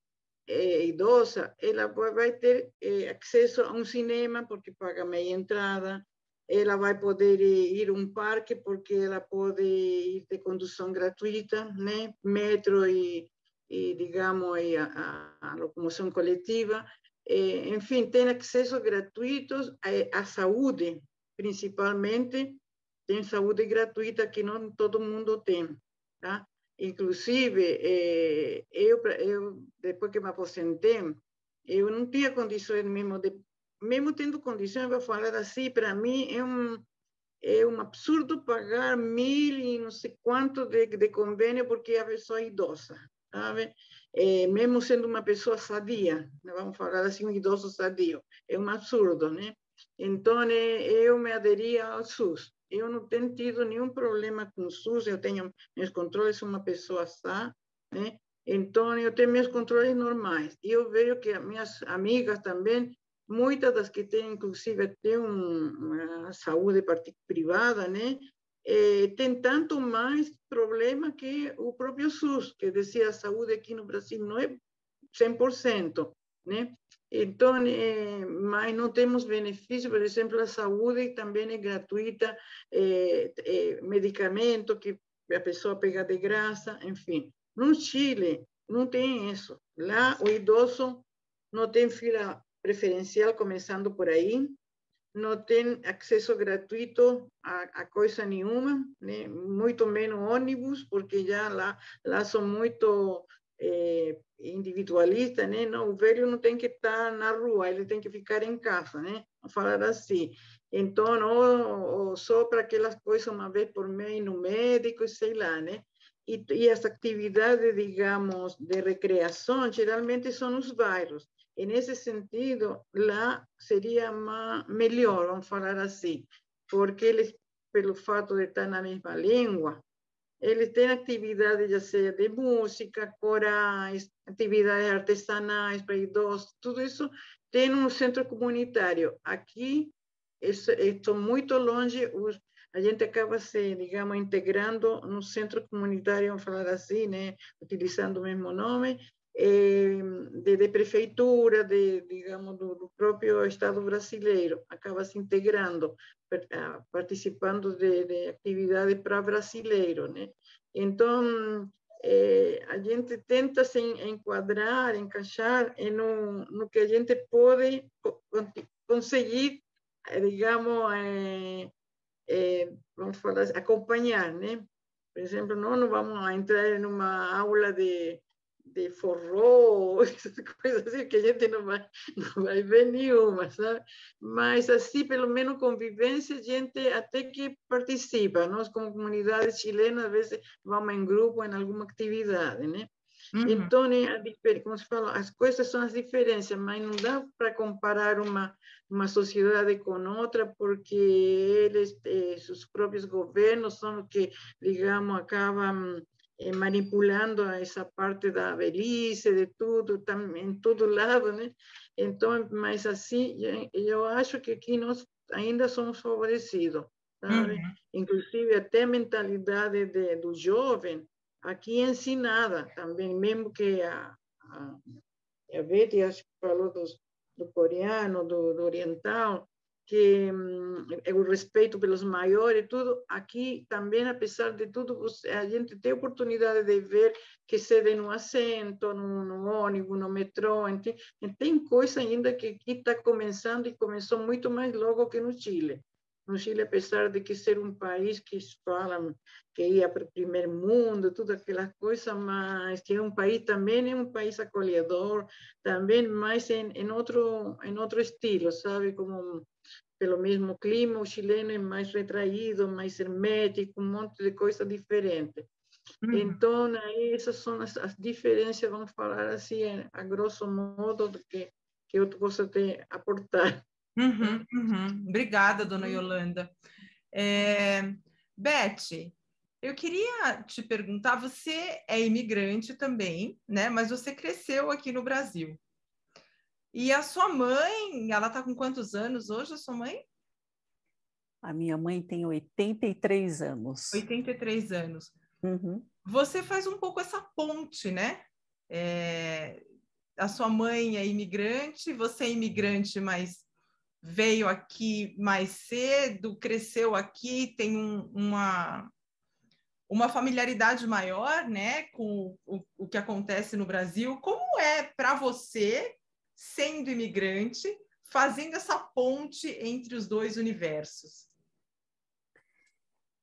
é, idosa, ela vai ter é, acesso a um cinema porque paga meia entrada, ela vai poder ir a um parque porque ela pode ir de condução gratuita, né? metro e, e digamos, e a, a, locomoção coletiva. É, enfim, tem acesso gratuito à, à saúde, principalmente, tem saúde gratuita que não todo mundo tem, tá? Inclusive, eh, eu, eu, depois que me aposentei, eu não tinha condições mesmo de, mesmo tendo condições, vou falar assim, para mim é um, é um absurdo pagar mil e não sei quanto de, de convênio porque a pessoa é idosa, sabe? É, mesmo sendo uma pessoa sadia, né? vamos falar assim, um idoso sadio, é um absurdo, né? Então, eu me aderia ao SUS. Eu não tenho tido nenhum problema com o SUS, eu tenho meus controles, uma pessoa sã, né? Então, eu tenho meus controles normais. E eu vejo que as minhas amigas também, muitas das que têm, inclusive, têm uma saúde privada, né? Eh, tem tanto mais problema que o próprio SUS, que dizia a saúde aqui no Brasil não é 100%, né? Então, eh, mas não temos benefício, por exemplo, a saúde também é gratuita, eh, eh, medicamento que a pessoa pega de graça, enfim. No Chile, não tem isso. Lá, o idoso não tem fila preferencial, começando por aí, não tem acesso gratuito a, a coisa nenhuma, né? muito menos ônibus, porque já lá, lá são muito é, individualista, né? Não, o velho não tem que estar na rua, ele tem que ficar em casa, né? Falar assim. Então, ou, ou só para aquelas coisas uma vez por mês no médico, sei lá, né? E, e as atividades, digamos, de recreação, geralmente são os bairros. E nesse sentido, lá seria uma, melhor, vamos falar assim, porque eles, pelo fato de estar na mesma língua, eles têm atividades, já seja de música, corais, atividades artesanais para idosos, tudo isso tem um centro comunitário. Aqui, estou muito longe, os, a gente acaba se, digamos, integrando no centro comunitário, vamos falar assim, né, utilizando o mesmo nome, de, de, prefeitura, de, digamos, do, do, próprio Estado brasileiro, acaba se integrando, ah, participando de, de atividades para brasileiro, né? Então, eh, a gente tenta se enquadrar, encaixar no, no que a gente pode conseguir, eh, digamos, eh, eh, vamos falar, acompanhar, né? Por exemplo, não, não vamos entrar em uma aula de de forró, essas coisas assim, que a gente não vai, não vai ver nenhuma, sabe? Mas assim, pelo menos convivência, a gente até que participa, nós como comunidade chilena, às vezes vamos em grupo em alguma atividade, né? Uhum. Então, é como se fala, as coisas são as diferenças, mas não dá para comparar uma, uma sociedade com outra, porque eles, eh, os próprios governos são os que, digamos, acabam eh, manipulando essa parte da velhice, de tudo, em todo lado, né? Então, mas assim, eu acho que aqui nós ainda somos favorecidos, sabe? Uhum. Inclusive até a mentalidade de, do jovem aqui é ensinada também, mesmo que a, a, a Betty acho que falou dos, do coreano, do, do oriental, que o respeito pelos maiores, tudo, aqui também, apesar de tudo, você, a gente tem oportunidade de ver que cede no assento, no, no ônibus, no metrô, tem, tem coisa ainda que aqui está começando e começou muito mais logo que no Chile. No Chile, apesar de que ser um país que falam que ia para o primeiro mundo, tudo aquelas coisas, mas que é um país também é um país acolhedor, também mais em, em outro em outro estilo, sabe, como pelo mesmo clima, o chileno é mais retraído, mais hermético, um monte de coisa diferente. Uhum. Então, aí essas são as, as, diferenças, vamos falar assim, a grosso modo, do que, que eu posso te aportar. Uhum, uhum. Obrigada, dona uhum. Yolanda. É, Beth, eu queria te perguntar, você é imigrante também, né? Mas você cresceu aqui no Brasil. E a sua mãe, ela está com quantos anos hoje, a sua mãe? A minha mãe tem 83 anos. 83 anos. Uhum. Você faz um pouco essa ponte, né? É... A sua mãe é imigrante, você é imigrante, mas veio aqui mais cedo, cresceu aqui, tem um, uma, uma familiaridade maior né, com o, o que acontece no Brasil. Como é para você sendo imigrante, fazendo essa ponte entre os dois universos?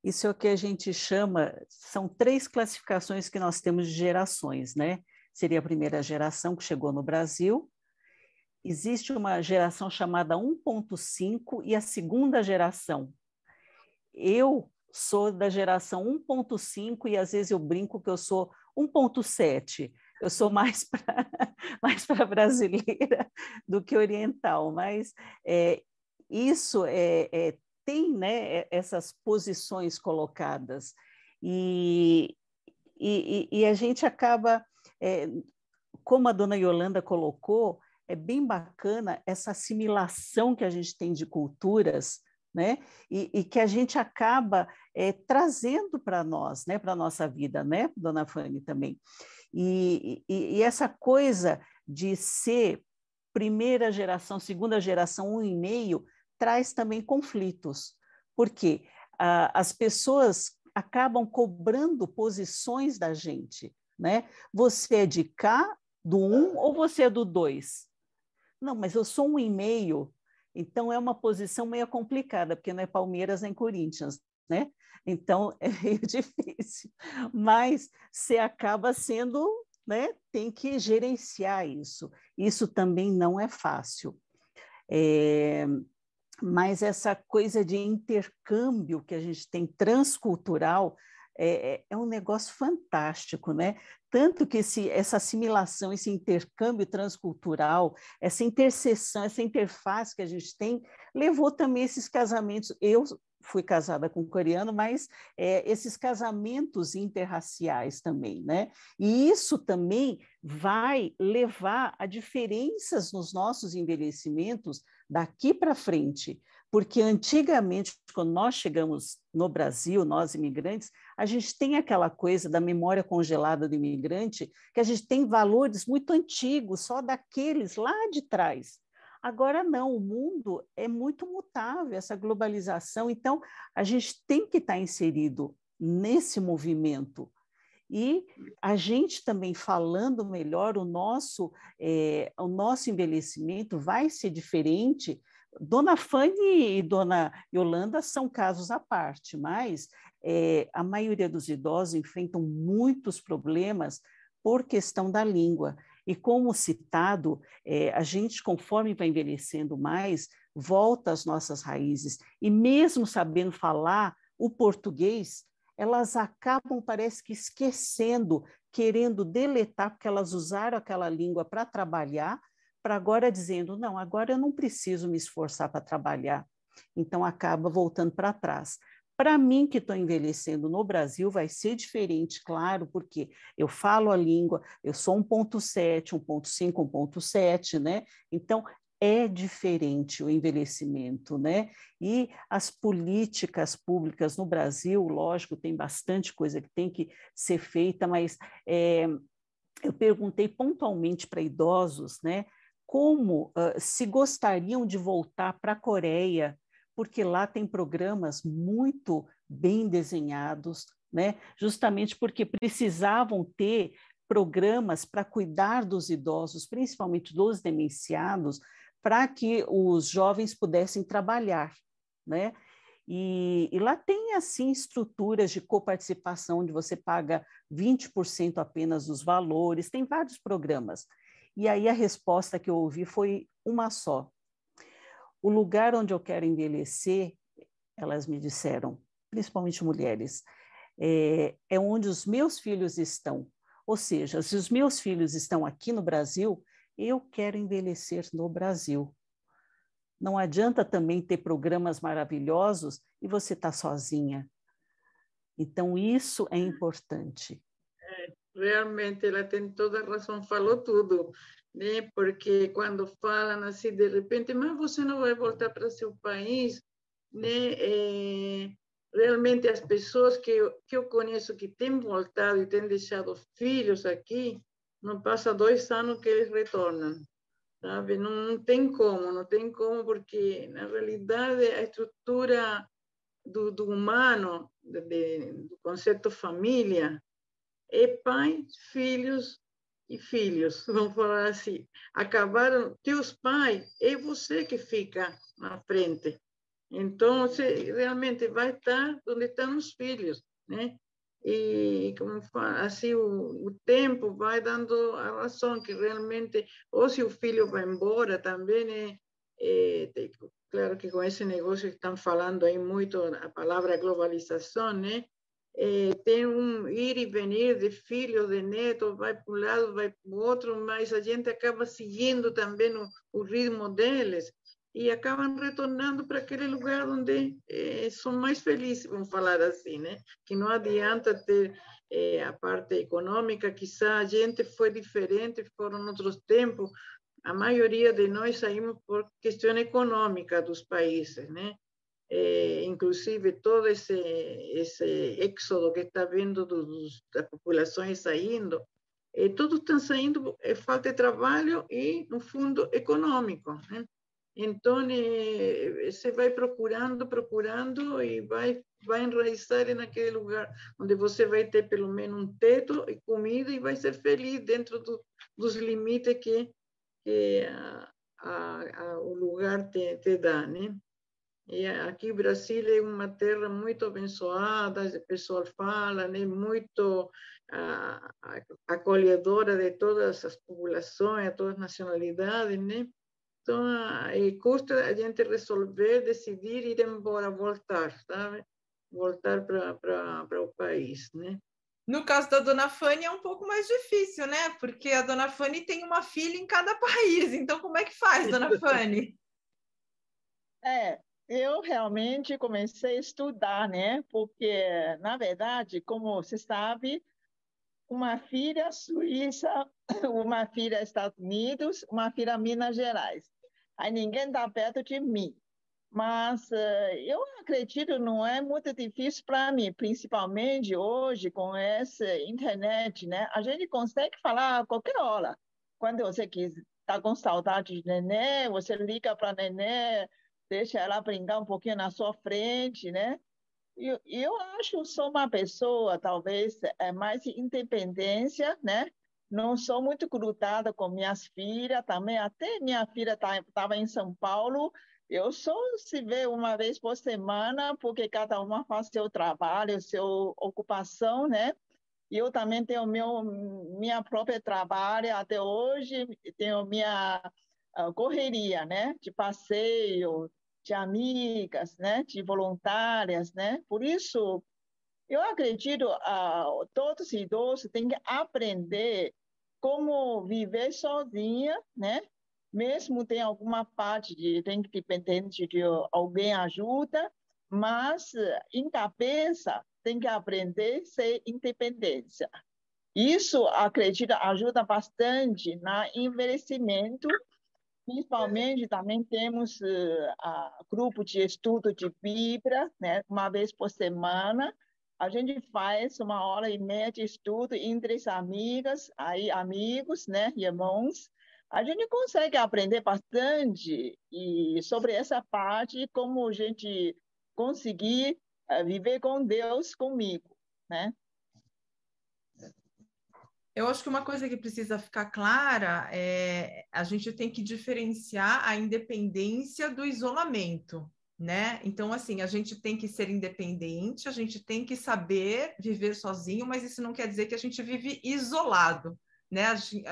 Isso é o que a gente chama, são três classificações que nós temos de gerações, né? Seria a primeira geração que chegou no Brasil, existe uma geração chamada 1.5 e a segunda geração. Eu sou da geração 1.5 e às vezes eu brinco que eu sou 1.7. Eu sou mais para mais brasileira do que oriental, mas é, isso é, é, tem né, essas posições colocadas. E, e, e a gente acaba, é, como a dona Yolanda colocou, é bem bacana essa assimilação que a gente tem de culturas, né? E, e que a gente acaba é, trazendo para nós, né? Para nossa vida, né, dona Fanny também. E, e, e, essa coisa de ser primeira geração, segunda geração, um e meio, traz também conflitos, porque ah, as pessoas acabam cobrando posições da gente, né? Você é de cá, do um, ou você é do dois? Não, mas eu sou um e meio, então é uma posição meio complicada, porque não é Palmeiras nem Corinthians, né? Então é meio difícil. Mas você acaba sendo, né? Tem que gerenciar isso. Isso também não é fácil. É, mas essa coisa de intercâmbio que a gente tem transcultural é, é, é um negócio fantástico, né? Tanto que esse, essa assimilação, esse intercâmbio transcultural, essa interseção, essa interface que a gente tem, levou também esses casamentos. Eu fui casada com um coreano, mas é, esses casamentos interraciais também, né? E isso também vai levar a diferenças nos nossos envelhecimentos daqui para frente, porque antigamente, quando nós chegamos no Brasil, nós imigrantes, a gente tem aquela coisa da memória congelada do imigrante, que a gente tem valores muito antigos, só daqueles lá de trás. Agora não, o mundo é muito mutável, essa globalização, então a gente tem que estar inserido nesse movimento. E a gente também falando melhor, o nosso, é, o nosso envelhecimento vai ser diferente Dona Fanny e Dona Yolanda são casos à parte, mas é, a maioria dos idosos enfrentam muitos problemas por questão da língua. E como citado, é, a gente, conforme vai envelhecendo mais, volta às nossas raízes. E mesmo sabendo falar o português, elas acabam, parece que, esquecendo, querendo deletar, porque elas usaram aquela língua para trabalhar, para agora dizendo, não, agora eu não preciso me esforçar para trabalhar. Então acaba voltando para trás. Para mim, que estou envelhecendo no Brasil, vai ser diferente, claro, porque eu falo a língua, eu sou 1.7, 1.5, 1.7, né? Então, é diferente o envelhecimento, né? E as políticas públicas no Brasil, lógico, tem bastante coisa que tem que ser feita, mas é, eu perguntei pontualmente para idosos, né? Como uh, se gostariam de voltar para a Coreia, porque lá tem programas muito bem desenhados, né? justamente porque precisavam ter programas para cuidar dos idosos, principalmente dos demenciados, para que os jovens pudessem trabalhar, né? E, e, lá tem, assim, estruturas de coparticipação, onde você paga 20% apenas dos valores, tem vários programas. E aí a resposta que eu ouvi foi uma só. O lugar onde eu quero envelhecer, elas me disseram, principalmente mulheres, é, é onde os meus filhos estão. Ou seja, se os meus filhos estão aqui no Brasil, eu quero envelhecer no Brasil. Não adianta também ter programas maravilhosos e você estar tá sozinha. Então, isso é importante realmente ela tem toda a razão, falou tudo, né? Porque quando falam assim de repente, mas você não vai voltar para seu país, né? É, realmente as pessoas que eu, que eu conheço que têm voltado e têm deixado filhos aqui, não passa dois anos que eles retornam, sabe? Não, não tem como, não tem como, porque na realidade a estrutura do, do humano, de, do conceito família, é pai, filhos e filhos, vamos falar assim. Acabaram, teus pais, é você que fica na frente. Então, você realmente vai estar onde estão os filhos, né? E como fala, assim o, o, tempo vai dando a razão que realmente, ou se o filho vai embora também, é, é, claro que com esse negócio que estão falando aí muito, a palavra globalização, né? É, tem um ir e venir de filho, de neto, vai para um lado, vai para o outro, mas a gente acaba seguindo também o, o ritmo deles e acabam retornando para aquele lugar onde eh, são mais felizes, vamos falar assim, né? Que não adianta ter eh, a parte econômica, quizá a gente foi diferente, foram outros tempos, a maioria de nós saímos por questão econômica dos países, né? Eh, inclusive todo esse esse éxodo que está dos, das populações saindo, eh, todos estão saindo é falta de trabalho e no fundo econômico, né? Então, eh, você vai procurando, procurando e vai, vai enraizar naquele lugar onde você vai ter pelo menos um teto e comida e vai ser feliz dentro do, dos limites que, que a, a, a, o lugar te, te dá, né? E aqui o Brasil é uma terra muito abençoada, o pessoal fala, né? Muito acolhedora de todas as populações, todas as nacionalidades, né? Então, e custa a gente resolver, decidir ir embora, voltar, sabe? Voltar para o país, né? No caso da Dona Fanny é um pouco mais difícil, né? Porque a Dona Fanny tem uma filha em cada país. Então, como é que faz, Dona Fanny? É, eu realmente comecei a estudar, né? Porque, na verdade, como você sabe, uma filha suíça, uma filha Estados Unidos, uma filha Minas Gerais aí ninguém está perto de mim. Mas uh, eu acredito não é muito difícil para mim, principalmente hoje com essa internet, né? A gente consegue falar a qualquer hora. Quando você está com saudade de neném, você liga para neném, deixa ela brincar um pouquinho na sua frente, né? Eu, eu acho que sou uma pessoa, talvez, é mais independência, né? não sou muito grudada com minhas filhas também. Até minha filha estava tá, em São Paulo. Eu só se vê uma vez por semana, porque cada uma faz seu trabalho, sua ocupação, né? Eu também tenho meu minha própria trabalho até hoje, tenho minha uh, correria, né? De passeio, de amigas, né? De voluntárias, né? Por isso eu acredito uh, todos os idosos têm que aprender como viver sozinha, né? Mesmo tem alguma parte de tem que depender de alguém ajuda, mas em cabeça tem que aprender a ser independência. Isso, acredito, ajuda bastante no envelhecimento. Principalmente também temos uh, grupo de estudo de Bíblia, né, uma vez por semana, a gente faz uma hora e meia de estudo entre as amigas, aí amigos, né, irmãos. A gente consegue aprender bastante e sobre essa parte como a gente conseguir uh, viver com Deus comigo, né? Eu acho que uma coisa que precisa ficar clara é a gente tem que diferenciar a independência do isolamento né? Então, assim, a gente tem que ser independente, a gente tem que saber viver sozinho, mas isso não quer dizer que a gente vive isolado, né?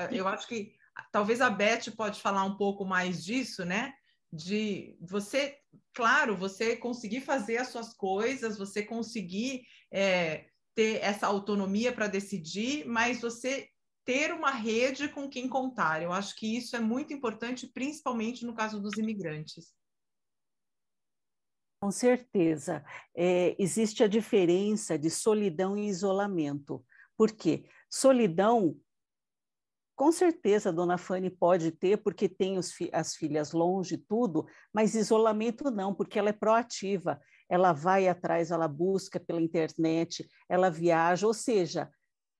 Eu acho que talvez a Beth pode falar um pouco mais disso, né? De você, claro, você conseguir fazer as suas coisas, você conseguir é, ter essa autonomia para decidir, mas você ter uma rede com quem contar. Eu acho que isso é muito importante, principalmente no caso dos imigrantes. Com certeza. É, existe a diferença de solidão e isolamento. Por quê? Solidão, com certeza a dona Fanny pode ter, porque tem fi as filhas longe e tudo, mas isolamento não, porque ela é proativa. Ela vai atrás, ela busca pela internet, ela viaja, ou seja,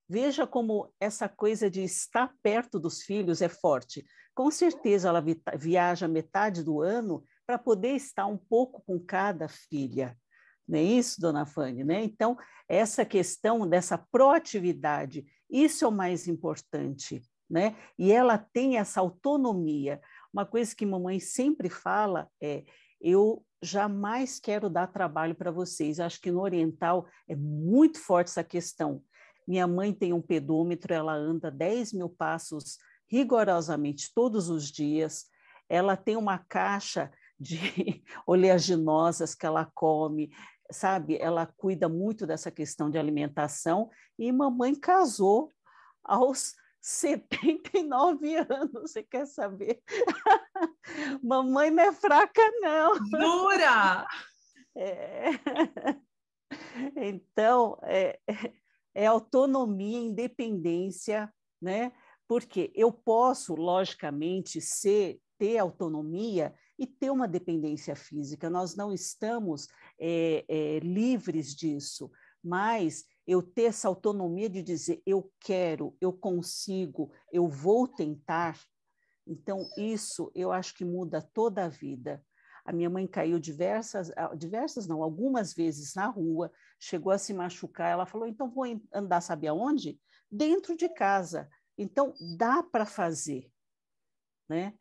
veja como essa coisa de estar perto dos filhos é forte. Com certeza ela vi viaja metade do ano para poder estar um pouco com cada filha. Não é isso, dona Fanny? Né? Então, essa questão dessa proatividade, isso é o mais importante. Né? E ela tem essa autonomia. Uma coisa que mamãe sempre fala é: eu jamais quero dar trabalho para vocês. Acho que no oriental é muito forte essa questão. Minha mãe tem um pedômetro, ela anda 10 mil passos rigorosamente todos os dias. Ela tem uma caixa de oleaginosas que ela come, sabe? Ela cuida muito dessa questão de alimentação. E mamãe casou aos 79 anos, você quer saber? mamãe não é fraca, não. Dura! É. Então, é, é autonomia, independência, né? Porque eu posso, logicamente, ser, ter autonomia e ter uma dependência física. Nós não estamos é, é, livres disso, mas eu ter essa autonomia de dizer eu quero, eu consigo, eu vou tentar. Então, isso eu acho que muda toda a vida. A minha mãe caiu diversas, ah, diversas não, algumas vezes na rua, chegou a se machucar. Ela falou: então vou andar, sabe aonde? Dentro de casa. Então dá para fazer, né?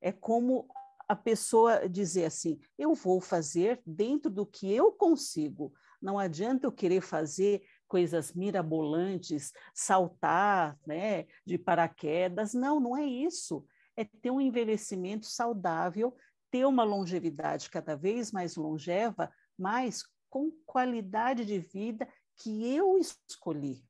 É como a pessoa dizer assim: eu vou fazer dentro do que eu consigo. Não adianta eu querer fazer coisas mirabolantes, saltar, né, de paraquedas. Não, não é isso. É ter um envelhecimento saudável ter uma longevidade cada vez mais longeva, mas com qualidade de vida que eu escolhi,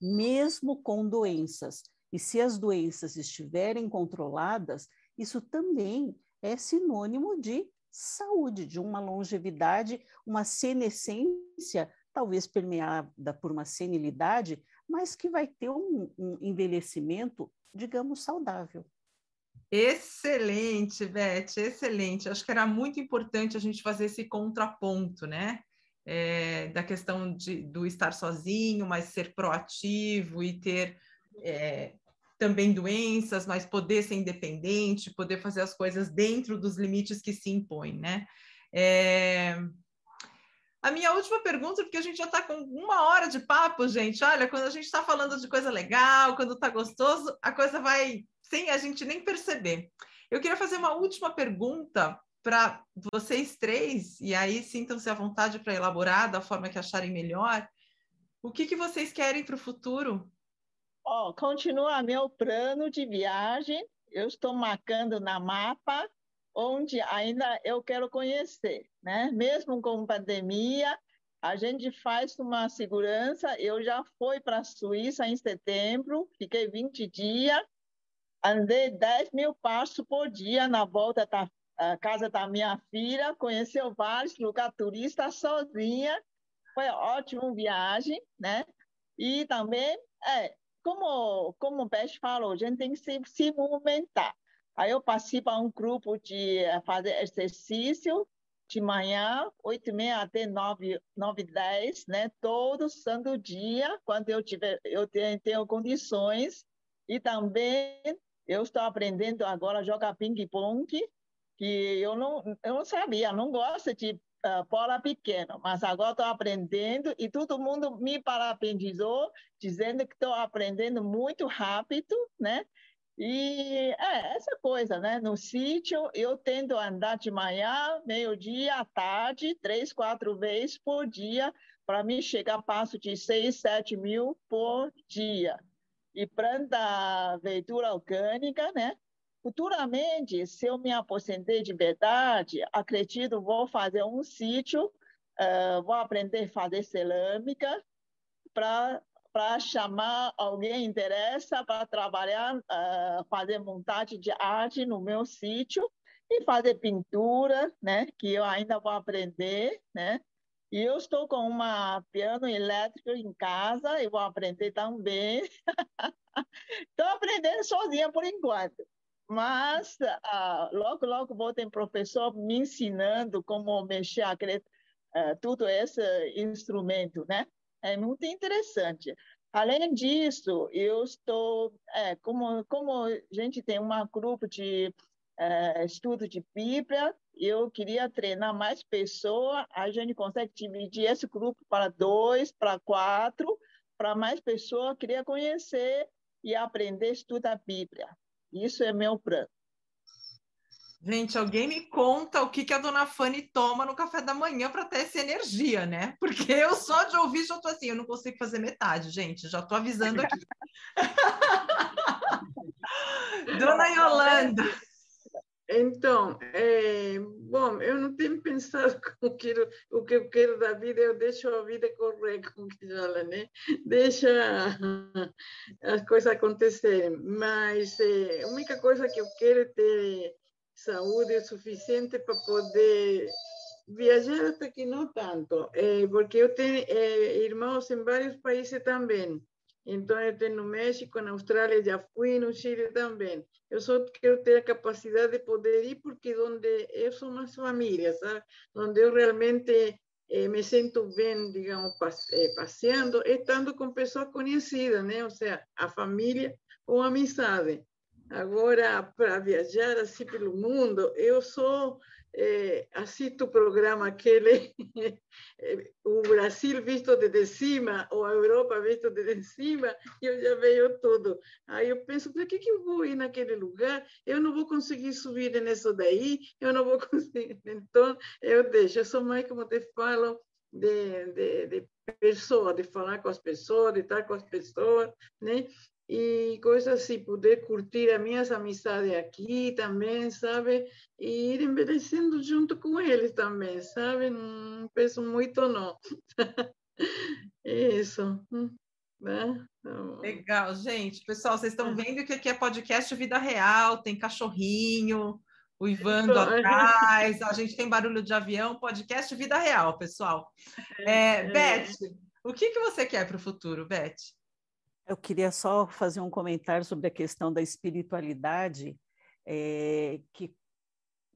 mesmo com doenças. E se as doenças estiverem controladas, isso também é sinônimo de saúde, de uma longevidade, uma senescência, talvez permeada por uma senilidade, mas que vai ter um, um envelhecimento, digamos, saudável. Excelente, Beth, excelente. Acho que era muito importante a gente fazer esse contraponto, né? É, da questão de, do estar sozinho, mas ser proativo e ter é, também doenças, mas poder ser independente, poder fazer as coisas dentro dos limites que se impõem, né? É... A minha última pergunta, porque a gente já está com uma hora de papo, gente. Olha, quando a gente está falando de coisa legal, quando está gostoso, a coisa vai sem a gente nem perceber. Eu queria fazer uma última pergunta para vocês três, e aí sintam-se à vontade para elaborar da forma que acharem melhor. O que, que vocês querem para o futuro? Oh, continua meu plano de viagem. Eu estou marcando na mapa onde ainda eu quero conhecer, né? Mesmo com pandemia, a gente faz uma segurança. Eu já fui para a Suíça em setembro, fiquei 20 dias Andei 10 mil passos por dia na volta da casa da minha filha, conheceu vários lugares turistas sozinha. Foi ótima viagem, né? E também, é, como, como o Beth falou, a gente tem que se, se movimentar. Aí eu participo de um grupo de eh, fazer exercício de manhã, 8 e meia até 9, 9 10, né? Todo santo dia, quando eu tiver, eu tenho, tenho condições. E também eu estou aprendendo agora a jogar ping-pong, que eu não, eu não sabia, não gosto de uh, bola pequena, mas agora estou aprendendo e todo mundo me parabenizou, dizendo que estou aprendendo muito rápido, né? E é essa coisa, né? No sítio, eu tento andar de manhã, meio-dia, à tarde, três, quatro vezes por dia, para mim chegar a passo de seis, sete mil por dia e planta verdura orgânica, né? Futuramente, se eu me aposentei de verdade, acredito vou fazer um sítio, uh, vou aprender a fazer cerâmica para para chamar alguém interessa para trabalhar, uh, fazer montagem de arte no meu sítio e fazer pintura, né? Que eu ainda vou aprender, né? E eu estou com uma piano elétrico em casa e vou aprender também. Estou aprendendo sozinha por enquanto. Mas uh, logo, logo vou ter professor me ensinando como mexer aquele, uh, tudo esse instrumento, né? É muito interessante. Além disso, eu estou, é, como, como a gente tem um grupo de é, estudo de Bíblia, eu queria treinar mais pessoas, a gente consegue dividir esse grupo para dois, para quatro, para mais pessoas, queria conhecer e aprender a estudar Bíblia. Isso é meu plano. Gente, alguém me conta o que, que a dona Fanny toma no café da manhã para ter essa energia, né? Porque eu só de ouvir já tô assim, eu não consigo fazer metade, gente. Já tô avisando aqui. dona Yolanda. Então, é, bom, eu não tenho pensado o que, o que eu quero da vida, eu deixo a vida correr, como que fala, né? Deixa as coisas acontecerem. Mas é, a única coisa que eu quero é ter saúde suficiente para poder viajar até que não tanto, é, porque eu tenho é, irmãos em vários países também. Então, eu tenho no México, na Austrália, já fui, no Chile também. Eu só quero ter a capacidade de poder ir porque onde eu sou uma família, sabe? Onde eu realmente eh, me sinto bem, digamos, passeando, estando com pessoas conhecidas, né? Ou seja, a família ou amizade. Agora, para viajar assim pelo mundo, eu sou eh, assisto o programa aquele, o Brasil visto desde cima, ou a Europa visto desde cima, e eu já vejo tudo. Aí eu penso, para que, que eu vou ir naquele lugar? Eu não vou conseguir subir nisso daí, eu não vou conseguir. Então, eu deixo. Eu sou mais, como te falo, de, de, de pessoa, de falar com as pessoas, de estar com as pessoas, né? E coisas assim, poder curtir as minhas amizades aqui também, sabe? E ir envelhecendo junto com eles também, sabe? Não penso muito, não. Isso. Né? Então... Legal, gente. Pessoal, vocês estão vendo que aqui é podcast Vida Real, tem cachorrinho, o Ivando então, atrás, a gente tem barulho de avião, podcast Vida Real, pessoal. É, é. Beth, o que, que você quer para o futuro, Beth? Eu queria só fazer um comentário sobre a questão da espiritualidade, é, que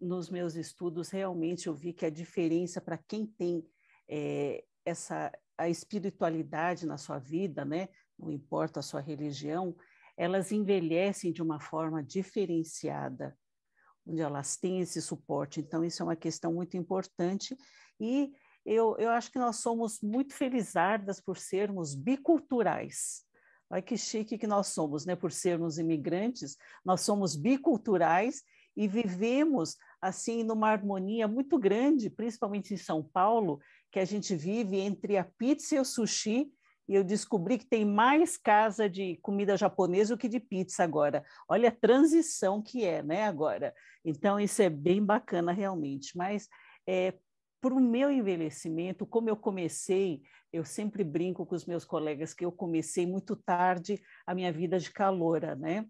nos meus estudos realmente eu vi que a diferença para quem tem é, essa a espiritualidade na sua vida, né? Não importa a sua religião, elas envelhecem de uma forma diferenciada, onde elas têm esse suporte. Então isso é uma questão muito importante e eu, eu acho que nós somos muito felizardas por sermos biculturais. Olha que chique que nós somos, né? Por sermos imigrantes, nós somos biculturais e vivemos assim numa harmonia muito grande, principalmente em São Paulo, que a gente vive entre a pizza e o sushi. E eu descobri que tem mais casa de comida japonesa do que de pizza agora. Olha a transição que é, né? Agora. Então isso é bem bacana realmente. Mas é, para o meu envelhecimento, como eu comecei, eu sempre brinco com os meus colegas que eu comecei muito tarde a minha vida de caloura, né?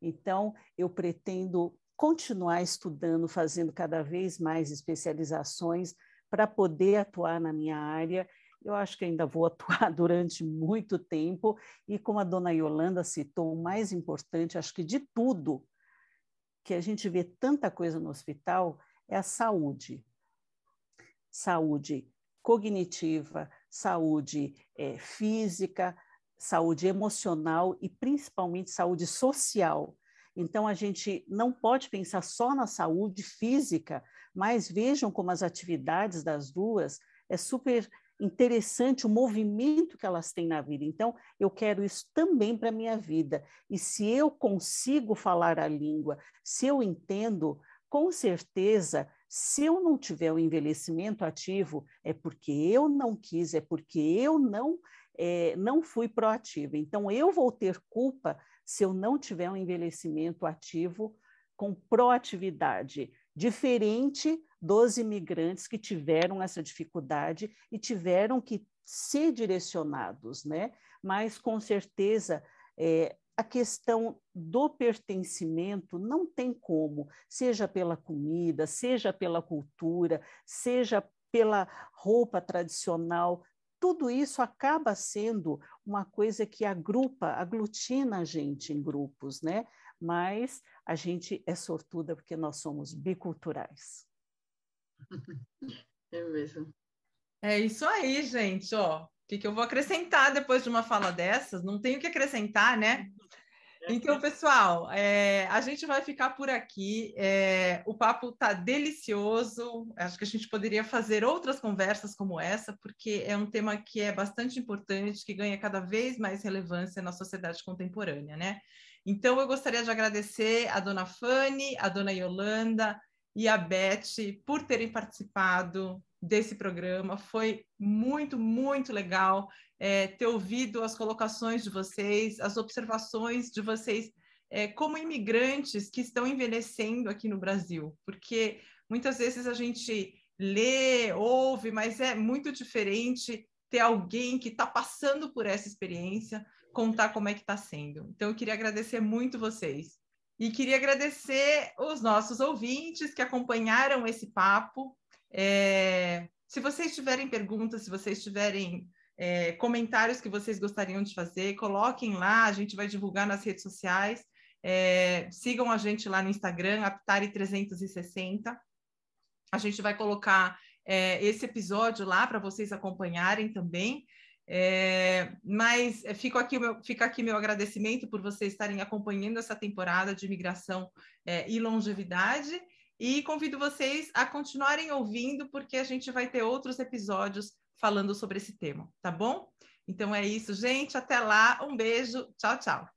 Então, eu pretendo continuar estudando, fazendo cada vez mais especializações para poder atuar na minha área. Eu acho que ainda vou atuar durante muito tempo. E como a dona Yolanda citou, o mais importante, acho que de tudo, que a gente vê tanta coisa no hospital, é a saúde saúde cognitiva, saúde é, física, saúde emocional e principalmente saúde social. Então, a gente não pode pensar só na saúde física, mas vejam como as atividades das duas é super interessante o movimento que elas têm na vida. Então, eu quero isso também para a minha vida. E se eu consigo falar a língua, se eu entendo, com certeza se eu não tiver o envelhecimento ativo, é porque eu não quis, é porque eu não, é, não fui proativa. Então, eu vou ter culpa se eu não tiver um envelhecimento ativo com proatividade, diferente dos imigrantes que tiveram essa dificuldade e tiveram que ser direcionados, né? Mas, com certeza, é, a questão do pertencimento não tem como, seja pela comida, seja pela cultura, seja pela roupa tradicional, tudo isso acaba sendo uma coisa que agrupa, aglutina a gente em grupos, né? Mas a gente é sortuda porque nós somos biculturais. É mesmo. É isso aí, gente, ó que, que eu vou acrescentar depois de uma fala dessas? Não tenho que acrescentar, né? Então, pessoal, é, a gente vai ficar por aqui. É, o papo está delicioso. Acho que a gente poderia fazer outras conversas como essa, porque é um tema que é bastante importante, que ganha cada vez mais relevância na sociedade contemporânea, né? Então, eu gostaria de agradecer a dona Fanny, a dona Yolanda e a Beth por terem participado desse programa. Foi muito, muito legal é, ter ouvido as colocações de vocês, as observações de vocês é, como imigrantes que estão envelhecendo aqui no Brasil, porque muitas vezes a gente lê, ouve, mas é muito diferente ter alguém que está passando por essa experiência, contar como é que está sendo. Então, eu queria agradecer muito vocês. E queria agradecer os nossos ouvintes que acompanharam esse papo. É, se vocês tiverem perguntas, se vocês tiverem é, comentários que vocês gostariam de fazer, coloquem lá, a gente vai divulgar nas redes sociais. É, sigam a gente lá no Instagram, Aptari360. A gente vai colocar é, esse episódio lá para vocês acompanharem também. É, mas é, fica aqui, meu, fica aqui meu agradecimento por vocês estarem acompanhando essa temporada de imigração é, e longevidade. E convido vocês a continuarem ouvindo, porque a gente vai ter outros episódios falando sobre esse tema, tá bom? Então é isso, gente. Até lá. Um beijo. Tchau, tchau.